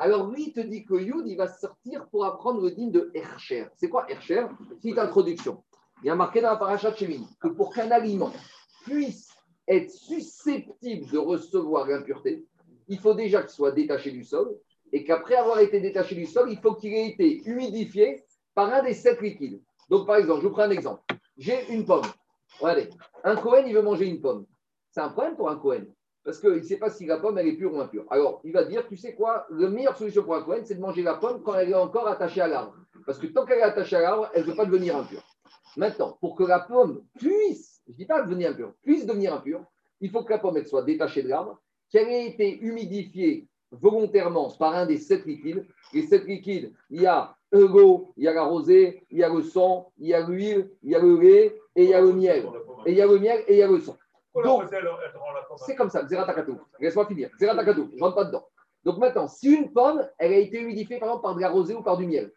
Alors lui, il te dit que Yud, il va sortir pour apprendre le digne de Hercher. C'est quoi Hercher Petite introduction. Il y a marqué dans la paracha de Shemini que pour qu'un aliment puisse être susceptible de recevoir l'impureté, il faut déjà qu'il soit détaché du sol et qu'après avoir été détaché du sol, il faut qu'il ait été humidifié par un des sept liquides. Donc par exemple, je vous prends un exemple. J'ai une pomme. Regardez, un Cohen, il veut manger une pomme. C'est un problème pour un Cohen. Parce qu'il ne sait pas si la pomme, elle est pure ou impure. Alors, il va dire, tu sais quoi, la meilleure solution pour un Cohen, c'est de manger la pomme quand elle est encore attachée à l'arbre. Parce que tant qu'elle est attachée à l'arbre, elle ne peut pas devenir impure. Maintenant, pour que la pomme puisse, je ne dis pas devenir impure, puisse devenir impure, il faut que la pomme soit détachée de l'arbre, qu'elle ait été humidifiée volontairement par un des sept liquides. Les sept liquides, il y a l'eau, il y a la rosée, il y a le sang, il y a l'huile, il y a le lait et il y a le miel. Et il y a le miel et il y a le sang. Donc, c'est comme ça, Zeratakatou. Laisse-moi finir. Zeratakatou, je ne rentre pas dedans. Donc maintenant, si une pomme, elle a été humidifiée par exemple par de la rosée ou par du miel,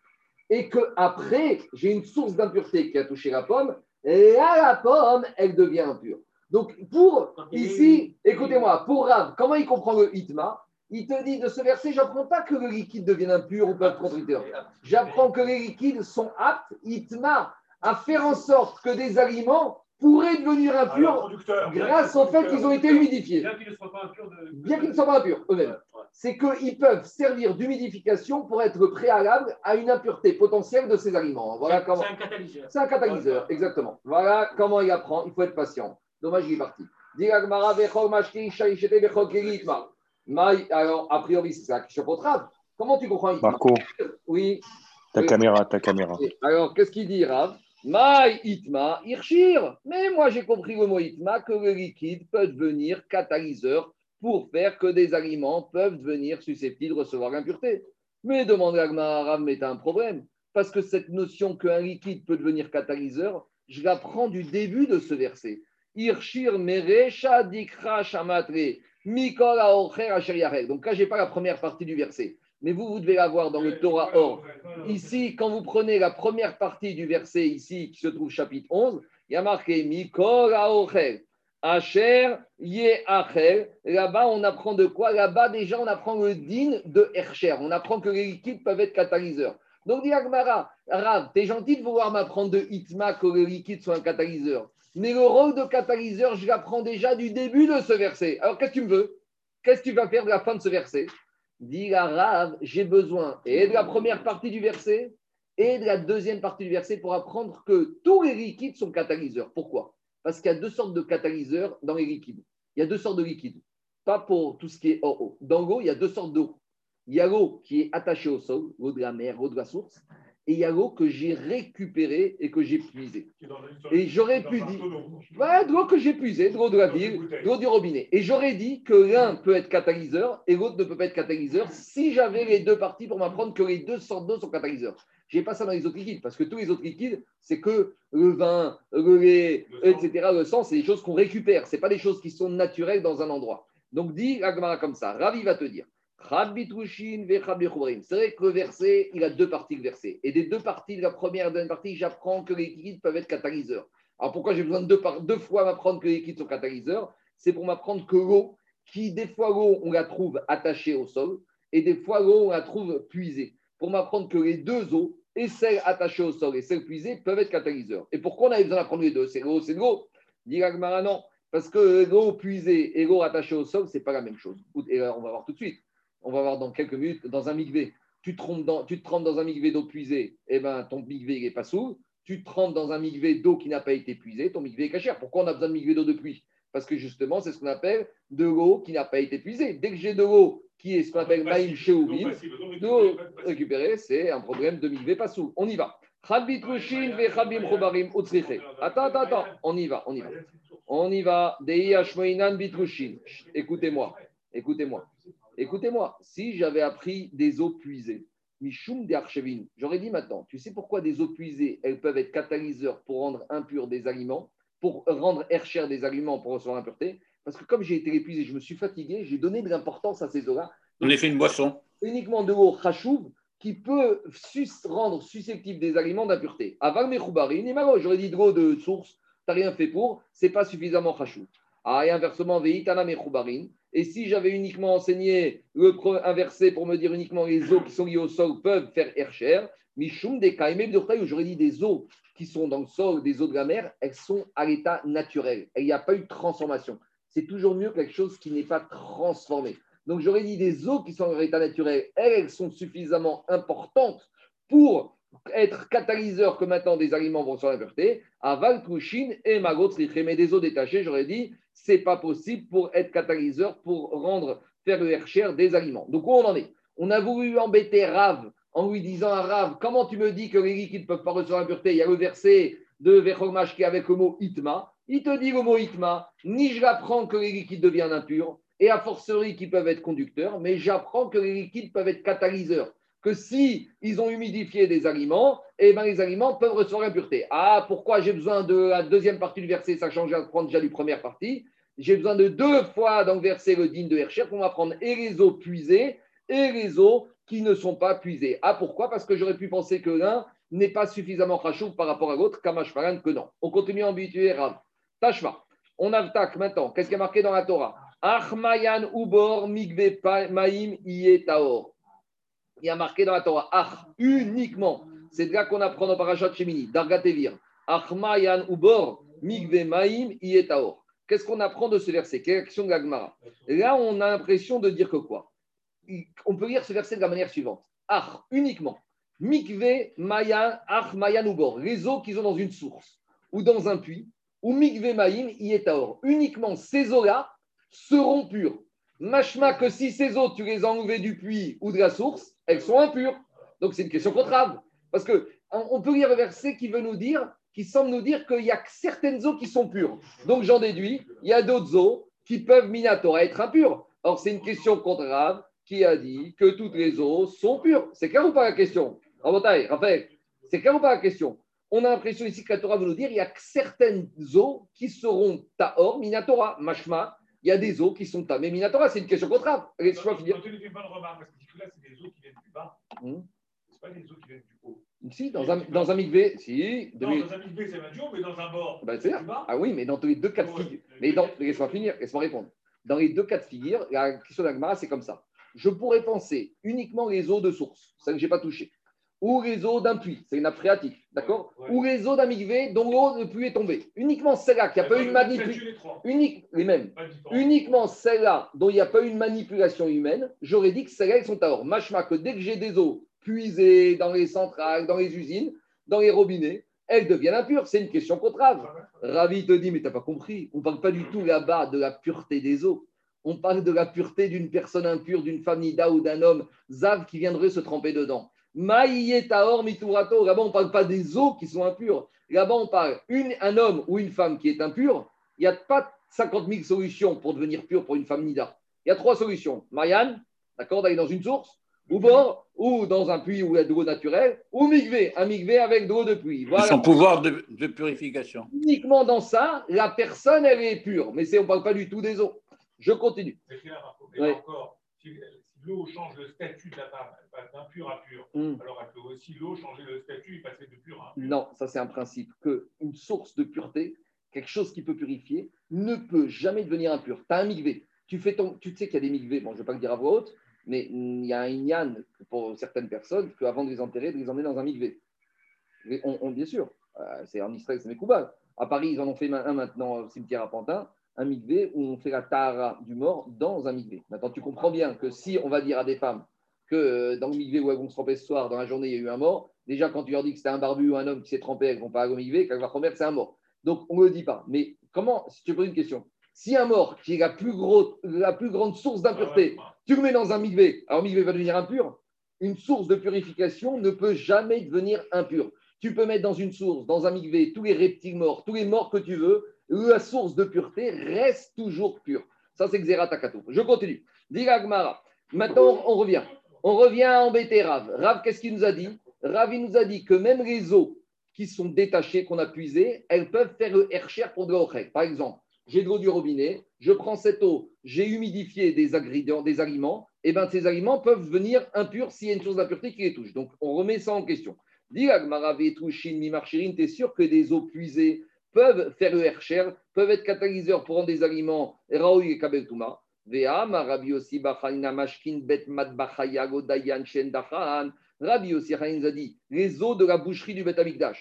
et que après j'ai une source d'impureté qui a touché la pomme, là la pomme, elle devient impure. Donc pour ici, écoutez-moi, pour Rav, comment il comprend le hitma? Il te dit de ce verset, j'apprends pas que le liquide devienne impur ou pas contradicteur. J'apprends que les liquides sont aptes, hitma, à faire en sorte que des aliments pourraient devenir impurs grâce au fait qu'ils ont été humidifiés. Bien qu'ils ne soient pas impurs de. Bien qu'ils ne soient pas impurs eux-mêmes. C'est qu'ils peuvent servir d'humidification pour être préalable à une impureté potentielle de ces aliments. Voilà comment. C'est un catalyseur. C'est un catalyseur, exactement. Voilà comment il apprend. Il faut être patient. Dommage, il est parti. Alors, a priori, c'est ça qui se Rav. Comment tu comprends Marco, Oui. ta Oui. caméra, ta caméra. Alors, qu'est-ce qu'il dit, Rav? Maï itma. Mais moi, j'ai compris le mot itma que le liquide peut devenir catalyseur pour faire que des aliments peuvent devenir susceptibles de recevoir l'impureté. Mais demande Rav, mais tu as un problème. Parce que cette notion qu'un liquide peut devenir catalyseur, je la prends du début de ce verset. Irshir merecha dikra. Donc là, je n'ai pas la première partie du verset. Mais vous, vous devez la voir dans le Torah Or. Ici, quand vous prenez la première partie du verset ici, qui se trouve chapitre 11, il y a marqué Mikol Aochel, Asher Ye Achel. Là-bas, on apprend de quoi? Là-bas, déjà, on apprend le din de Hercher. On apprend que les liquides peuvent être catalyseurs. Donc, dit Agmara, Rav, t'es gentil de vouloir m'apprendre de Itma que les liquides sont un catalyseur. Mais le rôle de catalyseur, je l'apprends déjà du début de ce verset. Alors, qu'est-ce que tu me veux? Qu'est-ce que tu vas faire de la fin de ce verset? Dit la Rav, j'ai besoin et de la première partie du verset et de la deuxième partie du verset pour apprendre que tous les liquides sont catalyseurs. Pourquoi? Parce qu'il y a deux sortes de catalyseurs dans les liquides. Il y a deux sortes de liquides. Pas pour tout ce qui est eau. Dans l'eau, il y a deux sortes d'eau. Il y a l'eau qui est attachée au sol, l'eau de la mer, l'eau de la source, et il y a l'eau que j'ai récupérée et que j'ai puisée. Et j'aurais pu dire- Ouais, de l'eau que j'ai puisée, de l'eau de la ville, de l'eau du robinet. Et j'aurais dit que l'un peut être catalyseur et l'autre ne peut pas être catalyseur si j'avais les deux parties pour m'apprendre que les deux sortes d'eau sont catalyseurs. Je n'ai pas ça dans les autres liquides, parce que tous les autres liquides, c'est que le vin, le lait, Le etc., le sang, c'est des choses qu'on récupère. Ce pas des choses qui sont naturelles dans un endroit. Donc, dit Agmara comme ça. Ravi va te dire. C'est vrai que le verset, il a deux parties, le verset. Et des deux parties, de la première et la deuxième partie, j'apprends que les liquides peuvent être catalyseurs. Alors pourquoi j'ai besoin de deux, fois m'apprendre que les liquides sont catalyseurs? C'est pour m'apprendre que l'eau, qui des fois l'eau, on la trouve attachée au sol, et des fois l'eau, on la trouve puisée. Pour m'apprendre que les deux eaux, et celle attachée au sol et celle puisée, peuvent être catalyseurs. Et pourquoi on avait besoin d'apprendre les deux? C'est l'eau, c'est l'eau. Dit non. Parce que l'eau puisée et l'eau rattachée au sol, ce n'est pas la même chose. Et on va voir tout de suite. On va voir dans quelques minutes dans un migvé. Tu te, trompes dans, tu te trempes dans un migvé d'eau puisée, et eh ben, ton migvé n'est pas sous. Tu te trempes dans un migvé d'eau qui n'a pas été puisée, ton migvé est cachère. Pourquoi on a besoin de migvé d'eau de pluie? Parce que justement, c'est ce qu'on appelle de l'eau qui n'a pas été puisée. Dès que j'ai de l'eau qui est ce qu'on appelle maïm chez l'eau récupérée, c'est un problème de migvé pas sous. On y va. Attends, attends, attends, on y va, on y va. On y va. Écoutez-moi, écoutez-moi, écoutez-moi. Si j'avais appris des eaux puisées, Mishum de j'aurais dit maintenant, tu sais pourquoi des eaux puisées, elles peuvent être catalyseurs pour rendre impurs des aliments, pour rendre cher des aliments pour recevoir l'impureté? Parce que comme j'ai été épuisé, je me suis fatigué, j'ai donné de l'importance à ces eaux-là. On a fait une boisson. Uniquement de l'eau chachouv qui peut rendre susceptible des aliments d'impureté. Avant mes j'aurais dit de l'eau de source n'as rien fait pour, c'est pas suffisamment chachou. Ah, et inversement, veitana Et si j'avais uniquement enseigné le inversé pour me dire uniquement les eaux qui sont liées au sol peuvent faire ercher, mishum des j'aurais dit des eaux qui sont dans le sol, des eaux de la mer, elles sont à l'état naturel. Il n'y a pas eu de transformation. C'est toujours mieux que quelque chose qui n'est pas transformé. Donc j'aurais dit des eaux qui sont à l'état naturel, elles, elles sont suffisamment importantes pour être catalyseur que maintenant des aliments vont sur la pureté, aval, kouchine et magot, mais des eaux détachées, j'aurais dit, c'est pas possible pour être catalyseur, pour rendre, faire le hercher des aliments. Donc où on en est? On a voulu embêter Rav en lui disant à Rav, comment tu me dis que les liquides ne peuvent pas recevoir la pureté Il y a le verset de Vechomash qui est avec le mot itma. Il te dit le mot itma, ni je l'apprends que les liquides deviennent impurs, et a fortiori qu'ils peuvent être conducteurs, mais j'apprends que les liquides peuvent être catalyseurs que si ils ont humidifié des aliments, eh ben, les aliments peuvent recevoir l'impureté. Ah, pourquoi j'ai besoin de la deuxième partie du verset Ça change à prendre déjà la première partie. J'ai besoin de deux fois dans le le digne de Hercher pour m'apprendre et les eaux puisées et les eaux qui ne sont pas puisées. Ah, pourquoi? Parce que j'aurais pu penser que l'un n'est pas suffisamment rachouf par rapport à l'autre, Kamashparan que non. On continue à habituer Rav. Tashma. On attaque maintenant. Qu'est-ce qui est marqué dans la Torah? Achmayan ubor migve maim il y a marqué dans la Torah, Ach, uniquement. C'est de là qu'on apprend dans Parashat Shemini, Dargatevir. Achmayan ubor, migve maim, ietaor. Qu'est-ce qu'on apprend de ce verset? Quelle action de l'Agmara? Là, on a l'impression de dire que quoi? On peut lire ce verset de la manière suivante. Ach, uniquement. Mikve, mayan, ach, mayan ubor. Les eaux qu'ils ont dans une source ou dans un puits. Ou mikve maim, ietaor. Uniquement ces eaux-là seront pures. Machma que si ces eaux, tu les as du puits ou de la source, elles sont impures. Donc c'est une question contraire. Parce que on peut lire le verset qui veut nous dire, qui semble nous dire qu'il y a certaines eaux qui sont pures. Donc j'en déduis, il y a d'autres eaux qui peuvent minatora être impures. Or c'est une question contraire qui a dit que toutes les eaux sont pures. C'est clair ou pas la question? Raphaël, c'est clair ou pas la question? On a l'impression ici que la Torah veut nous dire qu'il y a certaines eaux qui seront taor, minatora, mashma, il y a des eaux qui sont tamées minatora. C'est une question contraire. Laisse-moi finir. c'est des eaux qui viennent du bas. Hmm? Pas des eaux qui viennent du haut. Si, dans un, dans un migvé, si. Non, dans un migvé, c'est Madio, mais dans un bord. Ben, c'est Ah oui, mais dans les deux cas de figure. Mais dans... laisse-moi finir, laisse-moi répondre. Dans les deux cas de figure, la question d'Agmara, c'est comme ça. Je pourrais penser uniquement les eaux de source, ça que je n'ai pas touché ou les eaux d'un puits, c'est une nappe phréatique, d'accord Ou les eaux d'un migvé dont l'eau de pluie est tombée. Uniquement celle-là qui n'a pas eu une manipulation. Unique, les mêmes. Uniquement celle-là dont il n'y a pas eu une manipulation humaine, j'aurais dit que celles-là, elles sont à or. Machma, que dès que j'ai des eaux puisées dans les centrales, dans les usines, dans les robinets, elles deviennent impures. C'est une question contrave. Ravi te dit, mais tu n'as pas compris. On parle pas du tout là-bas de la pureté des eaux. On parle de la pureté d'une personne impure, d'une femme nida ou d'un homme zav qui viendrait se tremper dedans. Maïetaor miturato. Là-bas, on parle pas des eaux qui sont impures. Là-bas, on parle une, un homme ou une femme qui est impure. Il n'y a pas 50 000 solutions pour devenir pur pour une femme nida. Il y a trois solutions. Marianne, d'accord, d'aller dans une source, ou bord, ou dans un puits où il y a de l'eau naturelle, ou migvé, un migvé avec de l'eau de. Voilà. Son pouvoir de, purification. Uniquement dans ça, la personne, elle est pure. Mais on ne parle pas du tout des eaux. Je continue. C'est clair, mais encore, l'eau change le statut de la femme, elle passe d'impur à pur, hmm. alors elle peut aussi l'eau changer le statut et passer de pur à impur. Non, ça c'est un principe, qu'une source de pureté, quelque chose qui peut purifier, ne peut jamais devenir impur. Tu as un migvé, tu, fais ton, tu sais qu'il y a des migvés, bon je ne vais pas le dire à voix haute, mais il y a un yann pour certaines personnes qu'avant de les enterrer, de les emmener dans un migvé. On, bien sûr, euh, c'est en Israël, c'est mes À Paris, ils en ont fait un maintenant au cimetière à Pantin, un mikvé où on fait la tahara du mort dans un mikvé. Maintenant, tu comprends bien que si on va dire à des femmes que euh, dans le mikvé où elles vont se tremper ce soir, dans la journée, il y a eu un mort, déjà quand tu leur dis que c'était un barbu ou un homme qui s'est trempé, elles vont pas au mikvé, qu'elles vont c'est un mort. Donc, on ne le dit pas. Mais comment, si tu poses une question, si un mort qui est la plus, gros, la plus grande source d'impureté, tu le mets dans un mikvé, alors le mikvé va devenir impur, une source de purification ne peut jamais devenir impure. Tu peux mettre dans une source, dans un mikvé, tous les reptiles morts, tous les morts que tu veux, la source de pureté reste toujours pure. Ça, c'est Xeratakato. Je continue. Gmara. Maintenant, on revient. On revient à embêter Rav. Rav, qu'est-ce qu'il nous a dit? Rav, il nous a dit que même les eaux qui sont détachées, qu'on a puisées, elles peuvent faire le hercher pour de l'eau. Par exemple, j'ai de l'eau du robinet, je prends cette eau, j'ai humidifié des ingrédients, des aliments, et bien ces aliments peuvent devenir impurs s'il y a une source d'impureté qui les touche. Donc on remet ça en question. Dis tu es sûr que des eaux puisées peuvent faire le hercher, peuvent être catalyseurs pour rendre des aliments et. Rabbi aussi mashkin bet aussi les eaux de la boucherie du Bet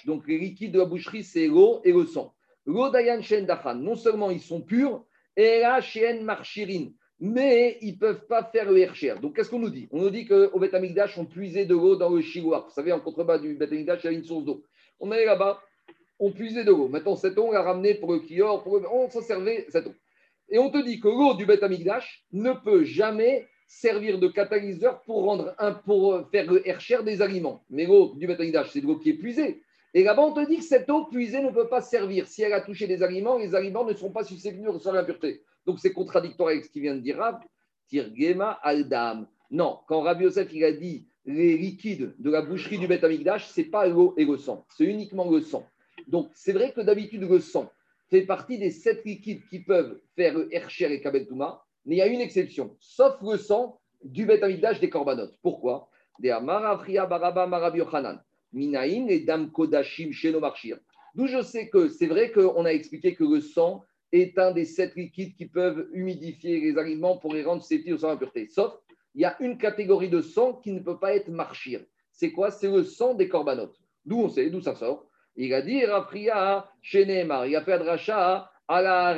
Donc les liquides de la boucherie, c'est l'eau et le sang. L'eau dayan shen dachan, non seulement ils sont purs, et la shen marchirin, mais ils ne peuvent pas faire le hercher. Donc qu'est-ce qu'on nous dit? On nous dit qu'au Bet on puisait de l'eau dans le chihuahua. Vous savez, en contrebas du Bet il y a une source d'eau. On allait là-bas, on puisait de l'eau. Maintenant, cette eau, on l'a ramenée pour le kior, pour on s'en servait cette eau. Et on te dit que l'eau du Beth Amikdash ne peut jamais servir de catalyseur pour, rendre un, pour faire le hercher des aliments. Mais l'eau du Beth Amikdash, c'est de l'eau qui est puisée. Et là-bas, on te dit que cette eau puisée ne peut pas servir. Si elle a touché des aliments, les aliments ne seront pas susceptibles de recevoir l'impureté. Donc, c'est contradictoire avec ce qu'il vient de dire Rav. Tirgema aldam. Non, quand Rabbi Yosef il a dit les liquides de la boucherie du Beth Amikdash, ce n'est pas l'eau et le sang, c'est uniquement le sang. Donc, c'est vrai que d'habitude, le sang fait partie des sept liquides qui peuvent faire Hercher et Kabel Touma, mais il y a une exception, sauf le sang du Beth des corbanotes. Pourquoi? Minaïn et Dam Kodashim Marchir. D'où je sais que c'est vrai qu'on a expliqué que le sang est un des sept liquides qui peuvent humidifier les aliments pour les rendre susceptibles sans impureté. Sauf, il y a une catégorie de sang qui ne peut pas être marchir. C'est quoi? C'est le sang des corbanotes. D'où on sait, d'où ça sort? Il a dit, Rafria, Shenemar, il a fait Adracha, à la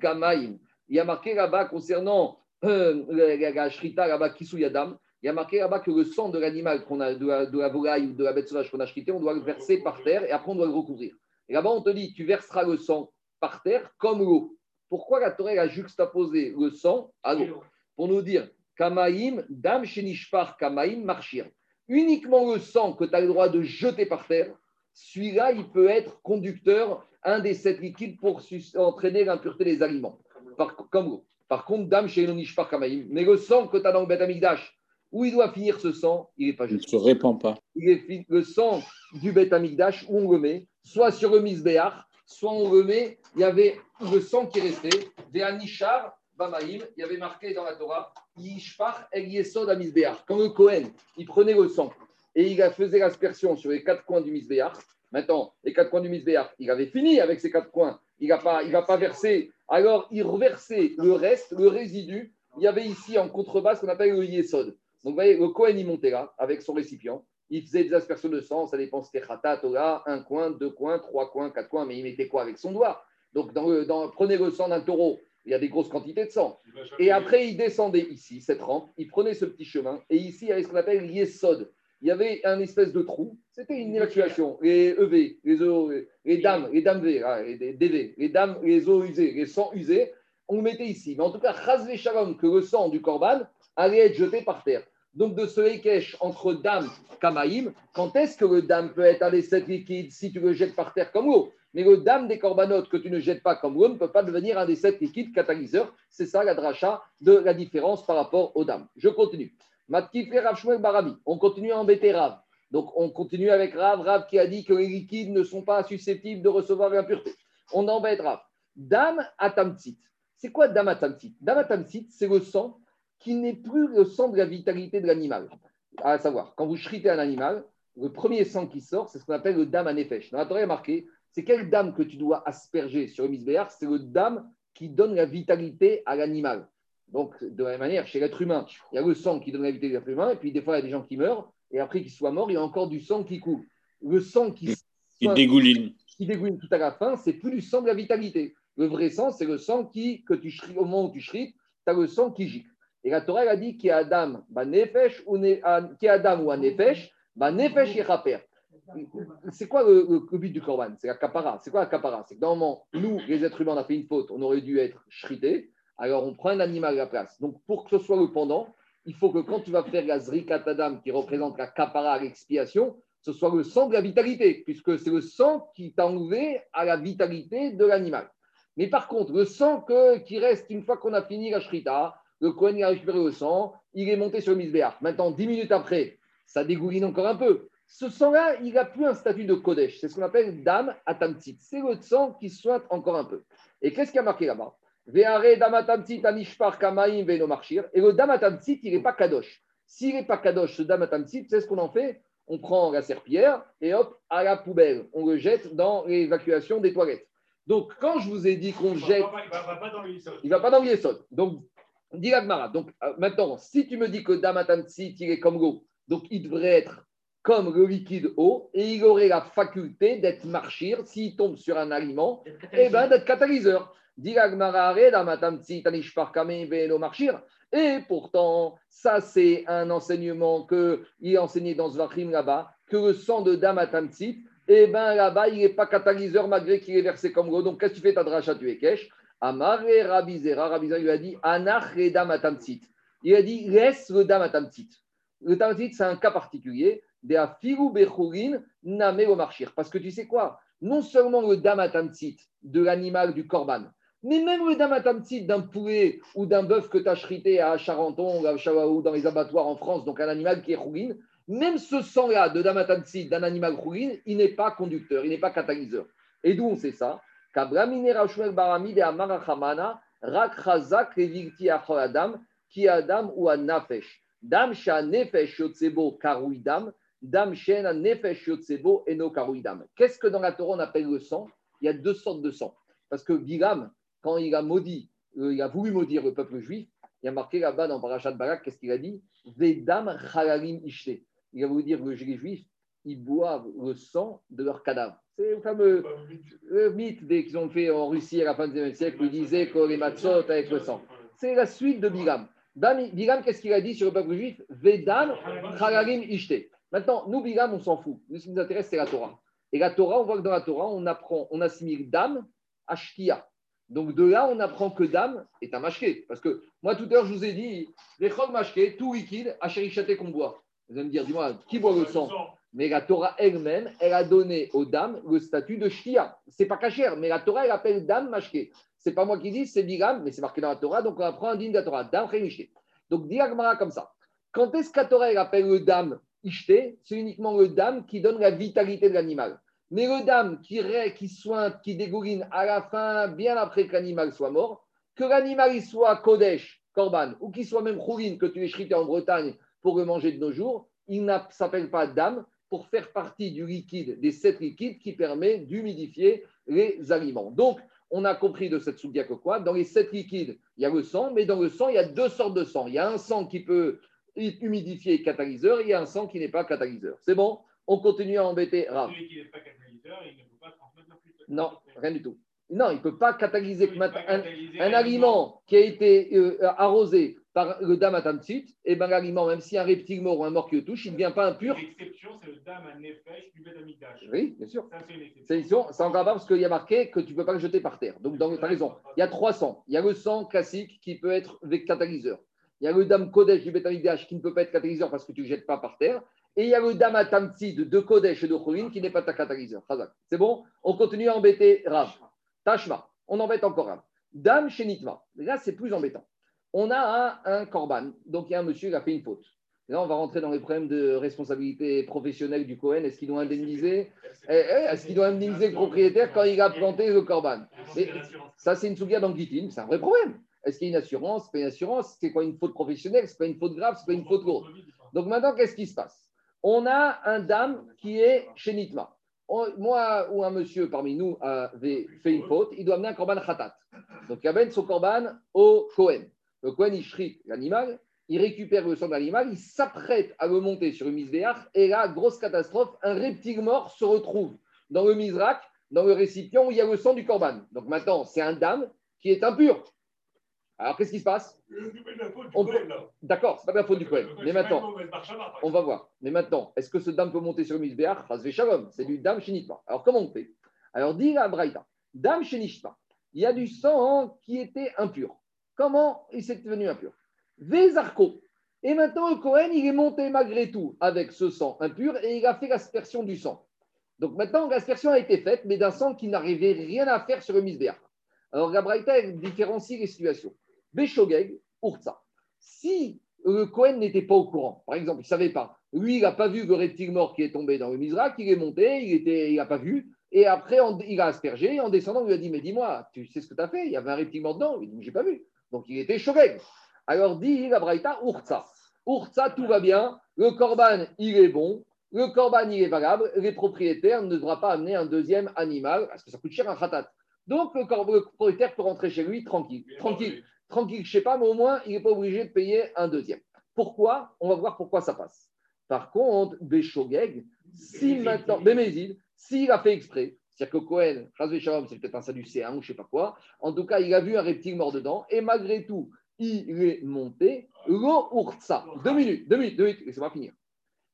Kamaim. Il y a marqué là-bas concernant euh, la Shrita, là-bas, Kisuyadam, il y a marqué là-bas que le sang de l'animal, qu'on a, de la, volaille ou de la bête sauvage qu'on a chrité, on doit le verser par terre et après on doit le recouvrir. Et là-bas, on te dit, tu verseras le sang par terre comme l'eau. Pourquoi la Torah a juxtaposé le sang à l'eau? Pour nous dire, Kamaim, Dam Shenishpar Kamaim, Marchir. Uniquement le sang que tu as le droit de jeter par terre, celui-là, il peut être conducteur, un des sept liquides pour entraîner l'impureté des aliments. Par, comme, par contre, Dame chez par Kamaïm. Mais le sang que tu as dans le Beth Amikdash, où il doit finir ce sang, il n'est pas juste. Il ne se répand pas. Il est le sang du Beth Amikdash, où on le met, soit sur le Misbéach, soit on le met, il y avait le sang qui restait, des Anishar, Bamaïm, il y avait marqué dans la Torah, Yishpar El Yesod Misbéach. Quand le Kohen, il prenait le sang et il faisait l'aspersion sur les quatre coins du misbéach. Maintenant, les quatre coins du misbéach, il avait fini avec ces quatre coins. Il n'a pas, pas versé. Alors, il reversait le reste, le résidu. Il y avait ici en contrebas ce qu'on appelle le yesod. Donc, vous voyez, le Cohen, il montait là avec son récipient. Il faisait des aspersions de sang. Ça dépend, c'était khata, Torah, un coin, deux coins, trois coins, quatre coins. Mais il mettait quoi avec son doigt? Donc, dans dans, prenez le sang d'un taureau. Il y a des grosses quantités de sang. Et après, il descendait ici, cette rampe. Il prenait ce petit chemin. Et ici, il y avait ce qu'on appelle yesod il y avait un espèce de trou. C'était une évacuation. Les EV, les, eaux, les dames, les dames V, ah, les DV, les dames, les eaux usées, les sangs usés, on le mettait ici. Mais en tout cas, Chazvé Shalom, que le sang du Corban allait être jeté par terre. Donc, de ce Ekech entre dame Kamaïm, quand est-ce que le dame peut être un des sept liquides si tu le jettes par terre comme l'eau? Mais le dame des corbanotes que tu ne jettes pas comme l'eau ne peut pas devenir un des sept liquides catalyseurs. C'est ça la dracha de la différence par rapport aux dames. Je continue. On continue à embêter Rav. Donc, on continue avec Rav, Rav qui a dit que les liquides ne sont pas susceptibles de recevoir l'impureté. On embête Rav. Dame atamtit. C'est quoi dame atamtit Dame atamtit, c'est le sang qui n'est plus le sang de la vitalité de l'animal. À savoir, quand vous chritez un animal, le premier sang qui sort, c'est ce qu'on appelle le dame anefesh. Dans la Torah, marqué, c'est quelle dame que tu dois asperger sur le misbéar C'est le dame qui donne la vitalité à l'animal. Donc, de la même manière, chez l'être humain, il y a le sang qui donne la vie à l'être humain, et puis des fois, il y a des gens qui meurent, et après qu'ils soient morts, il y a encore du sang qui coule. Le sang qui. Qui dégouline. qui dégouline tout à la fin, c'est plus du sang de la vitalité. Le vrai sang, c'est le sang qui, que tu au moment où tu shrites, tu as le sang qui gicle. Et la Torah a dit a Adam, bah, nefesh, ou qui Adam ou un nefesh, bah, nefesh et C'est quoi le, but du korban? C'est la kapara. C'est quoi la kapara? C'est que normalement, nous, les êtres humains, on a fait une faute, on aurait dû être shrités, alors on prend un animal à la place. Donc pour que ce soit le pendant, il faut que quand tu vas faire la zrikat Adam, qui représente la kapara à l'expiation, ce soit le sang de la vitalité, puisque c'est le sang qui t'a enlevé à la vitalité de l'animal. Mais par contre, le sang que, qui reste une fois qu'on a fini la shrita, le Kohen a récupéré le sang, il est monté sur le misbéach. Maintenant, dix minutes après, ça dégouline encore un peu. Ce sang-là, il n'a plus un statut de Kodesh. C'est ce qu'on appelle dame atamtit. C'est le sang qui sointe encore un peu. Et qu'est-ce qui a marqué là-bas? Marchir. Et le dam atamtit, il n'est pas kadosh. S'il n'est pas kadosh, ce dam atamtit, c'est ce qu'on en fait On prend la serpillère et hop, à la poubelle. On le jette dans l'évacuation des toilettes. Donc, quand je vous ai dit qu'on jette. Il ne va, pas dans l'Yesod. Il ne va pas dans l'Yesod. Donc, dit Donc, euh, maintenant, si tu me dis que Damatansit, il est comme l'eau, donc il devrait être comme le liquide eau, et il aurait la faculté d'être marchir s'il tombe sur un aliment, et bien d'être catalyseur. Et pourtant, ça c'est un enseignement qu'il est enseigné dans Zvachim là-bas, que le sang de Damatansit, et bien là-bas, il n'est pas catalyseur malgré qu'il est versé comme l'eau. Donc, qu'est-ce que tu fais ta dracha, tu es kesh Amare Rabizera, Rabizera lui a dit Anach Redamatamtit. Il a dit laisse le Damatamtit. Le Damatamtit, c'est un cas particulier. De Afiru Bechurin Name Marchir. Parce que tu sais quoi? Non seulement le Damatamtit de l'animal du Corban, mais même le Damatamtit d'un poulet ou d'un bœuf que tu as chrité à Charenton ou dans les abattoirs en France, donc un animal qui est Chourine, même ce sang-là de Damatamtit d'un animal Chourine, il n'est pas conducteur, il n'est pas catalyseur. Et d'où on sait ça? Barami de Amarachamana, Rakhazak Levilti Adam, Ki Adam ou Nafesh. Dam Sha Nefesh Yotsebo Karuidam, Dam Shen Nefesh Yotsebo Eno Karuidam. Qu'est-ce que dans la Torah on appelle le sang? Il y a deux sortes de sang. Parce que Bilam, quand il a maudit, il a voulu maudire le peuple juif, il a marqué là-bas dans Parashat Barak, qu'est-ce qu'il a dit? Vedam Chalalim Ishte. Il a voulu dire que les juifs, ils boivent le sang de leur cadavre. C'est le fameux mythe qu'ils ont fait en Russie à la fin du XIXe siècle où ils disaient que les matzot avec le sang. C'est la suite de Bilam. Bilam, qu'est-ce qu'il a dit sur le peuple juif? Vedan Chalalim Ishte. Maintenant, nous, Bilam, on s'en fout. Nous, ce qui nous intéresse, c'est la Torah. Et la Torah, on voit que dans la Torah, on apprend, on assimile dame à shkia. Donc de là, on apprend que dame est un mashké. Parce que moi, tout à l'heure, je vous ai dit, les chog mashké, tout liquide, à chérichaté qu'on boit. Vous allez me dire, dis-moi, qui boit le sang mais la Torah elle-même, elle a donné aux dames le statut de shkia. C'est pas cachère, mais la Torah, elle appelle dame mashke. C'est pas moi qui dis, c'est Bilam, mais c'est marqué dans la Torah, donc on apprend un digne de la Torah, dame. Donc, diagmara comme ça. Quand est-ce que la Torah, elle appelle le dame ishté? C'est uniquement le dame qui donne la vitalité de l'animal. Mais le dame qui, qui sointe, qui dégouline à la fin, bien après que l'animal soit mort, que l'animal soit Kodesh, Korban, ou qu'il soit même Khourine, que tu es chrité en Bretagne pour le manger de nos jours, il ne s'appelle pas dame, pour faire partie du liquide, des sept liquides qui permet d'humidifier les aliments. Donc, on a compris de cette soudia que quoi? Dans les sept liquides, il y a le sang, mais dans le sang, il y a deux sortes de sang. Il y a un sang qui peut humidifier catalyseur, et il y a un sang qui n'est pas catalyseur. C'est bon? On continue à embêter Rav. Celui qui n'est pas catalyseur, il ne peut pas transmettre la Non, rien du tout. Non, il ne peut pas catalyser un, un, aliment qui a été euh, arrosé par le dam atamtit, et bien l'aliment, même si un reptile mort ou un mort qui le touche, il ne devient pas impur. L'exception, c'est le dam à nefesh du bédamidash. Oui, bien sûr. C'est une exception. C'est encore pas parce qu'il y a marqué que tu ne peux pas le jeter par terre. Donc, tu as raison. Il y a trois sangs. Il y a le sang classique qui peut être catalyseur. Il y a le dam kodesh du bédamidash qui ne peut pas être catalyseur parce que tu ne le jettes pas par terre. Et il y a le dam atamtit de kodesh et de cholin qui n'est pas ta catalyseur. C'est bon? On continue à embêter Rav. Tashma. On embête encore Rav. Dam shenitma. Là, c'est plus embêtant on a un, corban. Donc, il y a un monsieur qui a fait une faute. là, on va rentrer dans les problèmes de responsabilité professionnelle du Cohen. Est-ce qu'il doit indemniser? Eh, eh, Est-ce qu'il doit indemniser le propriétaire quand il a planté le corban Ça, c'est une souga dans. C'est un vrai problème. Est-ce qu'il y a une assurance? Pas une assurance C'est quoi une faute professionnelle? C'est pas une faute grave? C'est pas une faute lourde? Donc maintenant, qu'est-ce qui se passe? On a un dame qui est chez Nitma. Moi ou un monsieur parmi nous avait fait une faute, il doit amener un corban khatat. Donc il amène son corban au Cohen. Le Kohen, il l'animal, il récupère le sang de l'animal, il s'apprête à le monter sur une misbéach, et là, grosse catastrophe, un reptile mort se retrouve dans le misrak, dans le récipient où il y a le sang du corban. Donc maintenant, c'est un dame qui est impur. Alors, qu'est-ce qui se passe? D'accord, c'est pas de la faute du Kohen. Mais maintenant, on va voir. Mais maintenant, est-ce que ce dame peut monter sur le misbéach C'est du dame shinitma. Alors, comment on fait? Alors, dit la Braïta, dame shinitma, il y a du sang qui était impur. Comment il s'est devenu impur? Vezarko. Et maintenant, le Kohen, il est monté malgré tout avec ce sang impur et il a fait l'aspersion du sang. Donc maintenant, l'aspersion a été faite, mais d'un sang qui n'arrivait rien à faire sur le misbéach. Alors, la Braïta différencie les situations. Beshogeg, Urza. Si Cohen n'était pas au courant, par exemple, il ne savait pas, lui, il n'a pas vu le reptile mort qui est tombé dans le Mizrak, il est monté, il n'a pas vu, et après, il a aspergé, en descendant, il lui a dit, mais dis-moi, tu sais ce que tu as fait? Il y avait un reptile mort dedans Il dit, j'ai pas vu. Donc, il était Shogeg. Alors, dit la Braïta, Urza. Urza, tout va bien, le Corban, il est bon, le Corban, il est valable, les propriétaires ne devra pas amener un deuxième animal, parce que ça coûte cher un khatat. Donc, le, le propriétaire peut rentrer chez lui tranquille. Tranquille tranquille, je sais pas, mais au moins, il n'est pas obligé de payer un deuxième. Pourquoi? On va voir pourquoi ça passe. Par contre, Béchogeg, si maintenant, Bémézid, s'il a fait exprès, c'est-à-dire que Cohen, c'est peut-être un sadducéen ou je ne sais pas quoi, en tout cas, il a vu un reptile mort dedans, et malgré tout, il est monté, urtsa. Deux minutes, deux minutes, deux minutes, laissez-moi finir.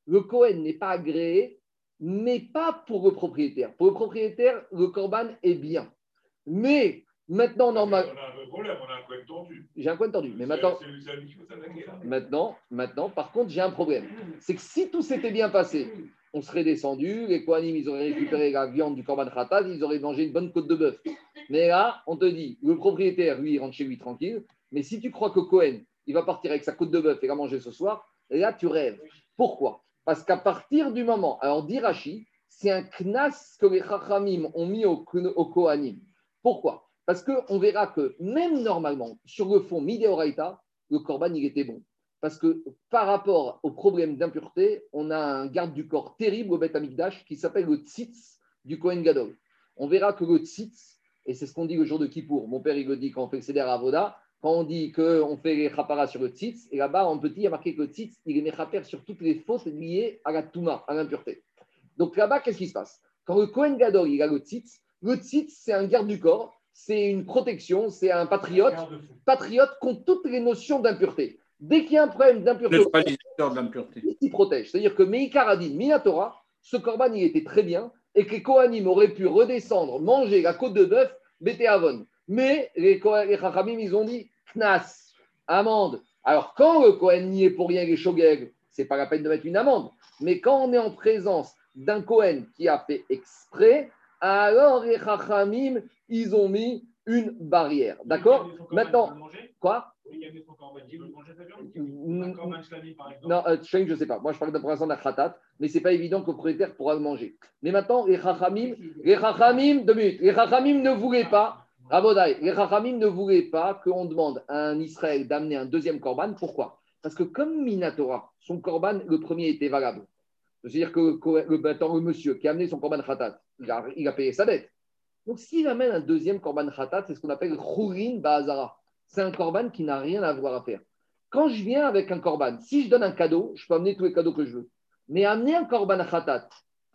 Le Cohen n'est pas agréé, mais pas pour le propriétaire. Pour le propriétaire, le corban est bien. Mais Maintenant, normal. On a un problème, on a un coin tendu. J'ai un coin tendu. Mais maintenant, maintenant, maintenant, par contre, j'ai un problème. C'est que si tout s'était bien passé, on serait descendu, les Kohanim, ils auraient récupéré la viande du Korban Khatat, ils auraient mangé une bonne côte de bœuf. Mais là, on te dit, le propriétaire, lui, il rentre chez lui tranquille. Mais si tu crois que Cohen, il va partir avec sa côte de bœuf et va manger ce soir, là, tu rêves. Pourquoi? Parce qu'à partir du moment, alors d'Irachi, c'est un knas que les Chachamim ont mis au, au Kohanim. Pourquoi? Parce qu'on verra que même normalement, sur le fond, Mideoraita, le Corban, il était bon. Parce que par rapport au problème d'impureté, on a un garde du corps terrible au Beth Amikdash qui s'appelle le tzitz du Kohen Gadol. On verra que le tzitz, et c'est ce qu'on dit le jour de Kippour, mon père il le dit quand on fait le Seder Avoda, quand on dit qu'on fait les chaparas sur le tzitz, et là-bas en petit il y a marqué que le tzitz, il est méchaper sur toutes les fautes liées à la touma, à l'impureté. Donc là-bas, qu'est-ce qui se passe? Quand le Kohen Gadol il a le tzitz, le tzitz c'est un garde du corps c'est une protection, c'est un patriote, patriote contre toutes les notions d'impureté. Dès qu'il y a un problème d'impureté, il protège. C'est-à-dire que Meikaradin, Minatora, ce corban, il était très bien et que les Kohanim auraient pu redescendre, manger la côte de bœuf, Bété Avon. Mais les, les ils ont dit Knas, amende. Alors, quand le Kohen n'y est pour rien, les Shogeg, c'est pas la peine de mettre une amende. Mais quand on est en présence d'un Kohen qui a fait exprès, alors les Chachamim, ils ont mis une barrière. D'accord Maintenant, quoi non, euh, je ne sais pas. Moi, je parle d'un l'instant de la khatat, mais ce n'est pas évident que le propriétaire pourra le manger. Mais maintenant, les chachamim, les chachamim, deux minutes, les chachamim ne voulaient pas, les chachamim ne voulaient pas qu'on demande à un Israël d'amener un deuxième korban. Pourquoi? Parce que comme Minatora, son korban, le premier était valable. C'est-à-dire que le, le, monsieur qui a amené son korban khatat, il a, payé sa dette. Donc, s'il amène un deuxième korban khatat, c'est ce qu'on appelle chourin ba'azara. C'est un korban qui n'a rien à voir à faire. Quand je viens avec un korban, si je donne un cadeau, je peux amener tous les cadeaux que je veux. Mais amener un korban khatat,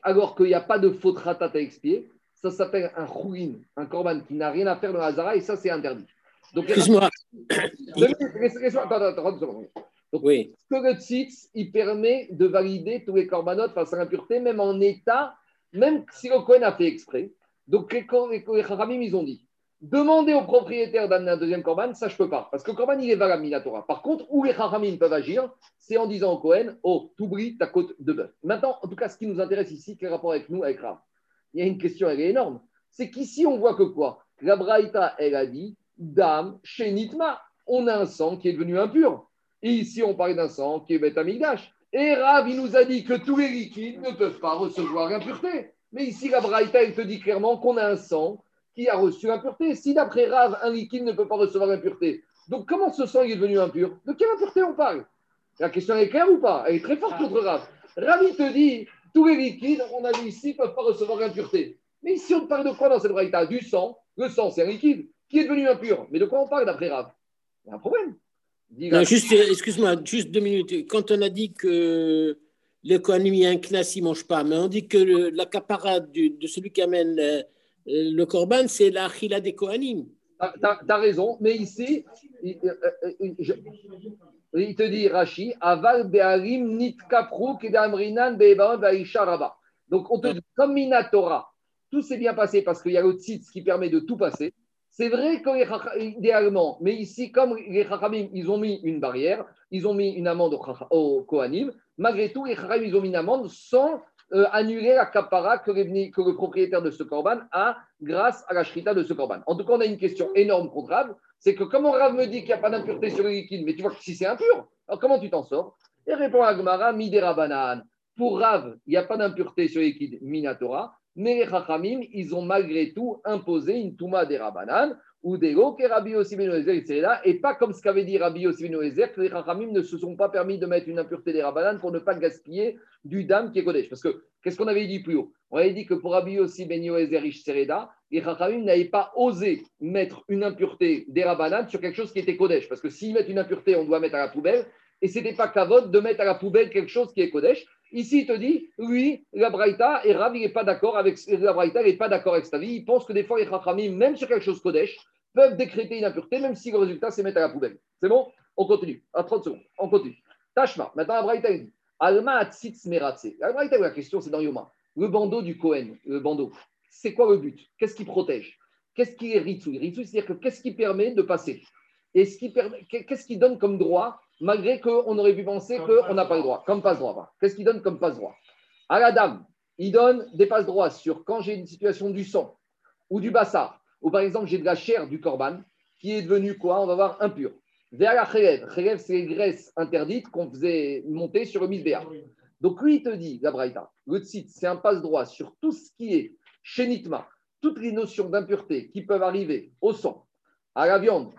alors qu'il n'y a pas de faute khatat à expier, ça s'appelle un chourin, un korban qui n'a rien à faire dans la hazara, et ça, c'est interdit. Donc, Excuse-moi. Attends, attends, attends, donc, oui. que le tzitz, il permet de valider tous les corbanotes face à l'impureté, même en état, même si le Kohen a fait exprès. Donc, les, les, ils ont dit demandez au propriétaire d'amener un deuxième corban, ça, je ne peux pas. Parce que le corban, il est valable, Minatora. Par contre, où les Chachamim peuvent agir, c'est en disant au Kohen oh, t'oublies ta côte de bœuf. Maintenant, en tout cas, ce qui nous intéresse ici, quel rapport avec nous, avec Rav Il y a une question, elle est énorme. C'est qu'ici, on voit que quoi? La Braïta, elle a dit Dame, chez Nitma, on a un sang qui est devenu impur. Ici, on parle d'un sang qui est Beth Et Rav, il nous a dit que tous les liquides ne peuvent pas recevoir impureté. Mais ici, la Braïta, elle te dit clairement qu'on a un sang qui a reçu impureté. Si d'après Rav, un liquide ne peut pas recevoir impureté, donc comment ce sang est devenu impur? De quelle impureté on parle? La question est claire ou pas? Elle est très forte contre Rav. Rav, il te dit tous les liquides, on a vu ici, ne peuvent pas recevoir impureté. Mais ici, on parle de quoi dans cette Braïta Du sang. Le sang, c'est un liquide qui est devenu impur. Mais de quoi on parle d'après Rav? Il y a un problème juste, excuse-moi, juste deux minutes. Quand on a dit que l'économie a un knas, il ne mange pas, mais on dit que la l'accaparat de celui qui amène le korban, c'est la chila des Kohanim. Tu as, raison, mais ici, il, euh, euh, il te dit, Rashi, aval be'arim nit kaprou kedamrinan. Donc, on te dit, comme Minatora, tout s'est bien passé parce qu'il y a le tzitz qui permet de tout passer. C'est vrai idéalement, mais ici, comme les Chachamim, ils ont mis une barrière, ils ont mis une amende au Kohanim, malgré tout, les Chachamim, ils ont mis une amende sans euh, annuler la capara que, que, le propriétaire de ce corban a grâce à la shrita de ce corban. En tout cas, on a une question énorme contre Rav, c'est que comment Rav me dit qu'il n'y a pas d'impureté sur le liquide, mais tu vois que si c'est impur, alors comment tu t'en sors? Et répond à Gmara, midera banan. Pour Rav, il n'y a pas d'impureté sur le liquide, minatora, mais les Chachamim, ils ont malgré tout imposé une Touma des Rabanan, ou des que Rabbi Yossi ben là, et pas comme ce qu'avait dit Rabbi Yossi ben que les Chachamim ne se sont pas permis de mettre une impureté des Rabanan pour ne pas gaspiller du dam qui est Kodesh. Parce que, qu'est-ce qu'on avait dit plus haut? On avait dit que pour Rabbi Yossi ben Sereda, les Chachamim n'avaient pas osé mettre une impureté des Rabanan sur quelque chose qui était Kodesh. Parce que s'ils mettent une impureté, on doit mettre à la poubelle, et ce n'était pas Kavod de mettre à la poubelle quelque chose qui est Kodesh. Ici, il te dit, oui, la Braïta, et Rav, il n'est pas d'accord avec la Braïta, n'est pas d'accord avec sa vie. Il pense que des fois, les Chachamim, même sur quelque chose Kodesh, peuvent décréter une impureté, même si le résultat, c'est mettre à la poubelle. C'est bon? On continue. À 30 secondes. On continue. Tashma. Maintenant, la Braïta, il dit, Alma atzitz meratse. La Braïta, la question, c'est dans Yoma. Le bandeau du Cohen, le bandeau, c'est quoi le but? Qu'est-ce qui protège? Qu'est-ce qui est Ritsui Ritsui, c'est-à-dire que qu'est-ce qui permet de passer? Et qu'est-ce qui donne comme droit malgré qu'on aurait pu penser qu'on n'a pas le droit, comme passe-droit. Qu'est-ce qu'il donne comme passe-droit? À la dame, il donne des passe-droits sur quand j'ai une situation du sang ou du bassard, ou par exemple j'ai de la chair du corban qui est devenue quoi? On va voir impur. Vers la khelev, c'est les graisses interdites qu'on faisait monter sur le misbéa. Donc lui, il te dit, la Braïta, le tzit, c'est un passe-droit sur tout ce qui est chénitma, toutes les notions d'impureté qui peuvent arriver au sang, à la viande,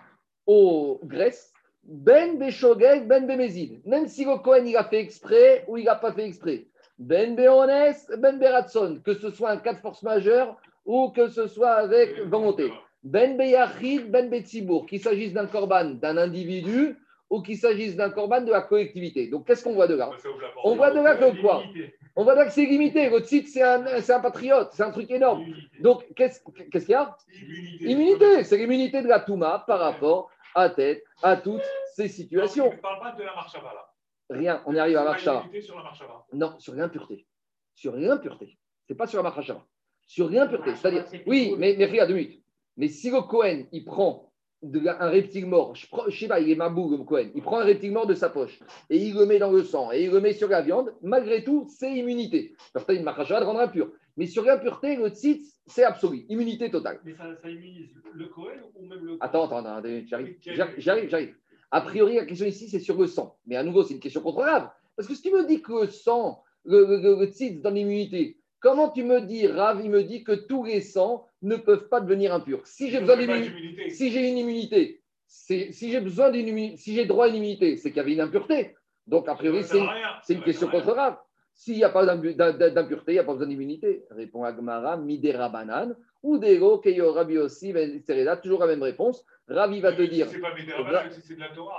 aux graisses, ben Beshogeg, Ben Bemezid. Même si le Cohen il a fait exprès ou il n'a pas fait exprès. Ben Beones, Ben Beratson. Que ce soit un cas de force majeure ou que ce soit avec volonté. Ben Beyachid, Ben Betzibour. Qu'il s'agisse d'un corban d'un individu ou qu'il s'agisse d'un corban de la collectivité. Donc qu'est-ce qu'on voit de là? On voit de là que quoi? On voit là que c'est limité. Votre site, c'est un, un, patriote, c'est un truc énorme. Donc qu'est-ce qu'il y a? Immunité. C'est l'immunité de la Touma par rapport à tête à toutes ces situations. on ne parle pas de la marche là. Rien, on est arrivé à la marche sur Non, sur l'impureté. Sur l'impureté. Ce n'est pas sur la marche Sur l'impureté. C'est-à-dire, oui, mais, mais regarde, deux minutes. Mais si le Cohen, il prend un reptile mort, je ne sais pas, il est mabou le Cohen, il prend un reptile mort de sa poche et il le met dans le sang et il le met sur la viande, malgré tout, c'est immunité. Certains, une marche de rendre impur. Mais sur l'impureté, le tzitz, c'est absolu, immunité totale. Mais ça, immunise le Cohen ou même le Attends, attends, attends j'arrive, j'arrive, j'arrive. A priori, la question ici, c'est sur le sang. Mais à nouveau, c'est une question contre Rav. Parce que si tu me dis que le sang, le, le, tzitz donne l'immunité, comment tu me dis, Rav, il me dit que tous les sangs ne peuvent pas devenir impurs? Si j'ai besoin d'immunité, si j'ai une immunité, si j'ai besoin d'une si j'ai droit à une immunité, c'est qu'il y avait une impureté. Donc, a priori, c'est une question contre Rav. S'il n'y a pas d'impureté, il n'y a pas besoin d'immunité. Répond Agmara, Midera Banan, ou Dego, Keyo Rabi aussi, toujours la même réponse. Ravi va te dire.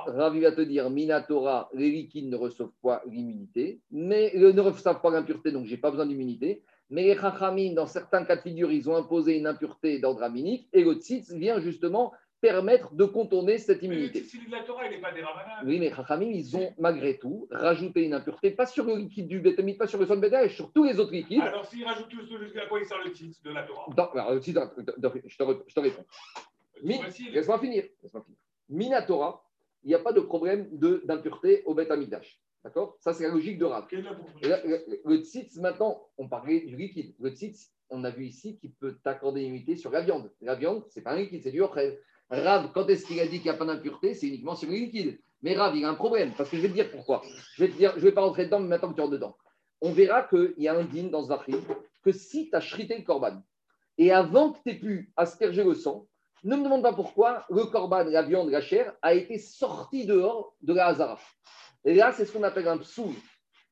Ravi va te dire, Minatora, les liquides ne reçoivent pas l'immunité, mais euh, ne reçoivent pas l'impureté, donc je n'ai pas besoin d'immunité. Mais les Chachamim, dans certains cas de figure, ils ont imposé une impureté d'ordre aminique, et le tzitz vient justement permettre de contourner cette immunité. Mais de la Torah, il n'est pas des Oui, mais Chachamim, ils ont malgré tout rajouté une impureté, pas sur le liquide du bétamide, pas sur le son de sur tous les autres liquides. Alors, s'ils rajoutent tout ce à quoi il sort le titre de la Torah? Alors, le titre, je, te, je te réponds. Laisse-moi finir. Laisse finir. Minatora, il n'y a pas de problème d'impureté au bétamidash. D'accord? Ça, c'est la logique de Rav. Le, le, tzitz, maintenant, on parlait du liquide. Le tzitz, on a vu ici qu'il peut t'accorder une immunité sur la viande. La viande, c'est pas un liquide, c'est du ochel. Rav, quand est-ce qu'il a dit qu'il n'y a pas d'impureté C'est uniquement sur le liquide. Mais Rav, il a un problème, parce que je vais te dire pourquoi. Je vais dire, je vais pas rentrer dedans, mais maintenant que tu es dedans. On verra qu'il y a un din dans ce que si tu as shrité le corban, et avant que tu aies pu asperger le sang, ne me demande pas pourquoi le corban, la viande, la chair, a été sorti dehors de la hazara. Et là, c'est ce qu'on appelle un psoul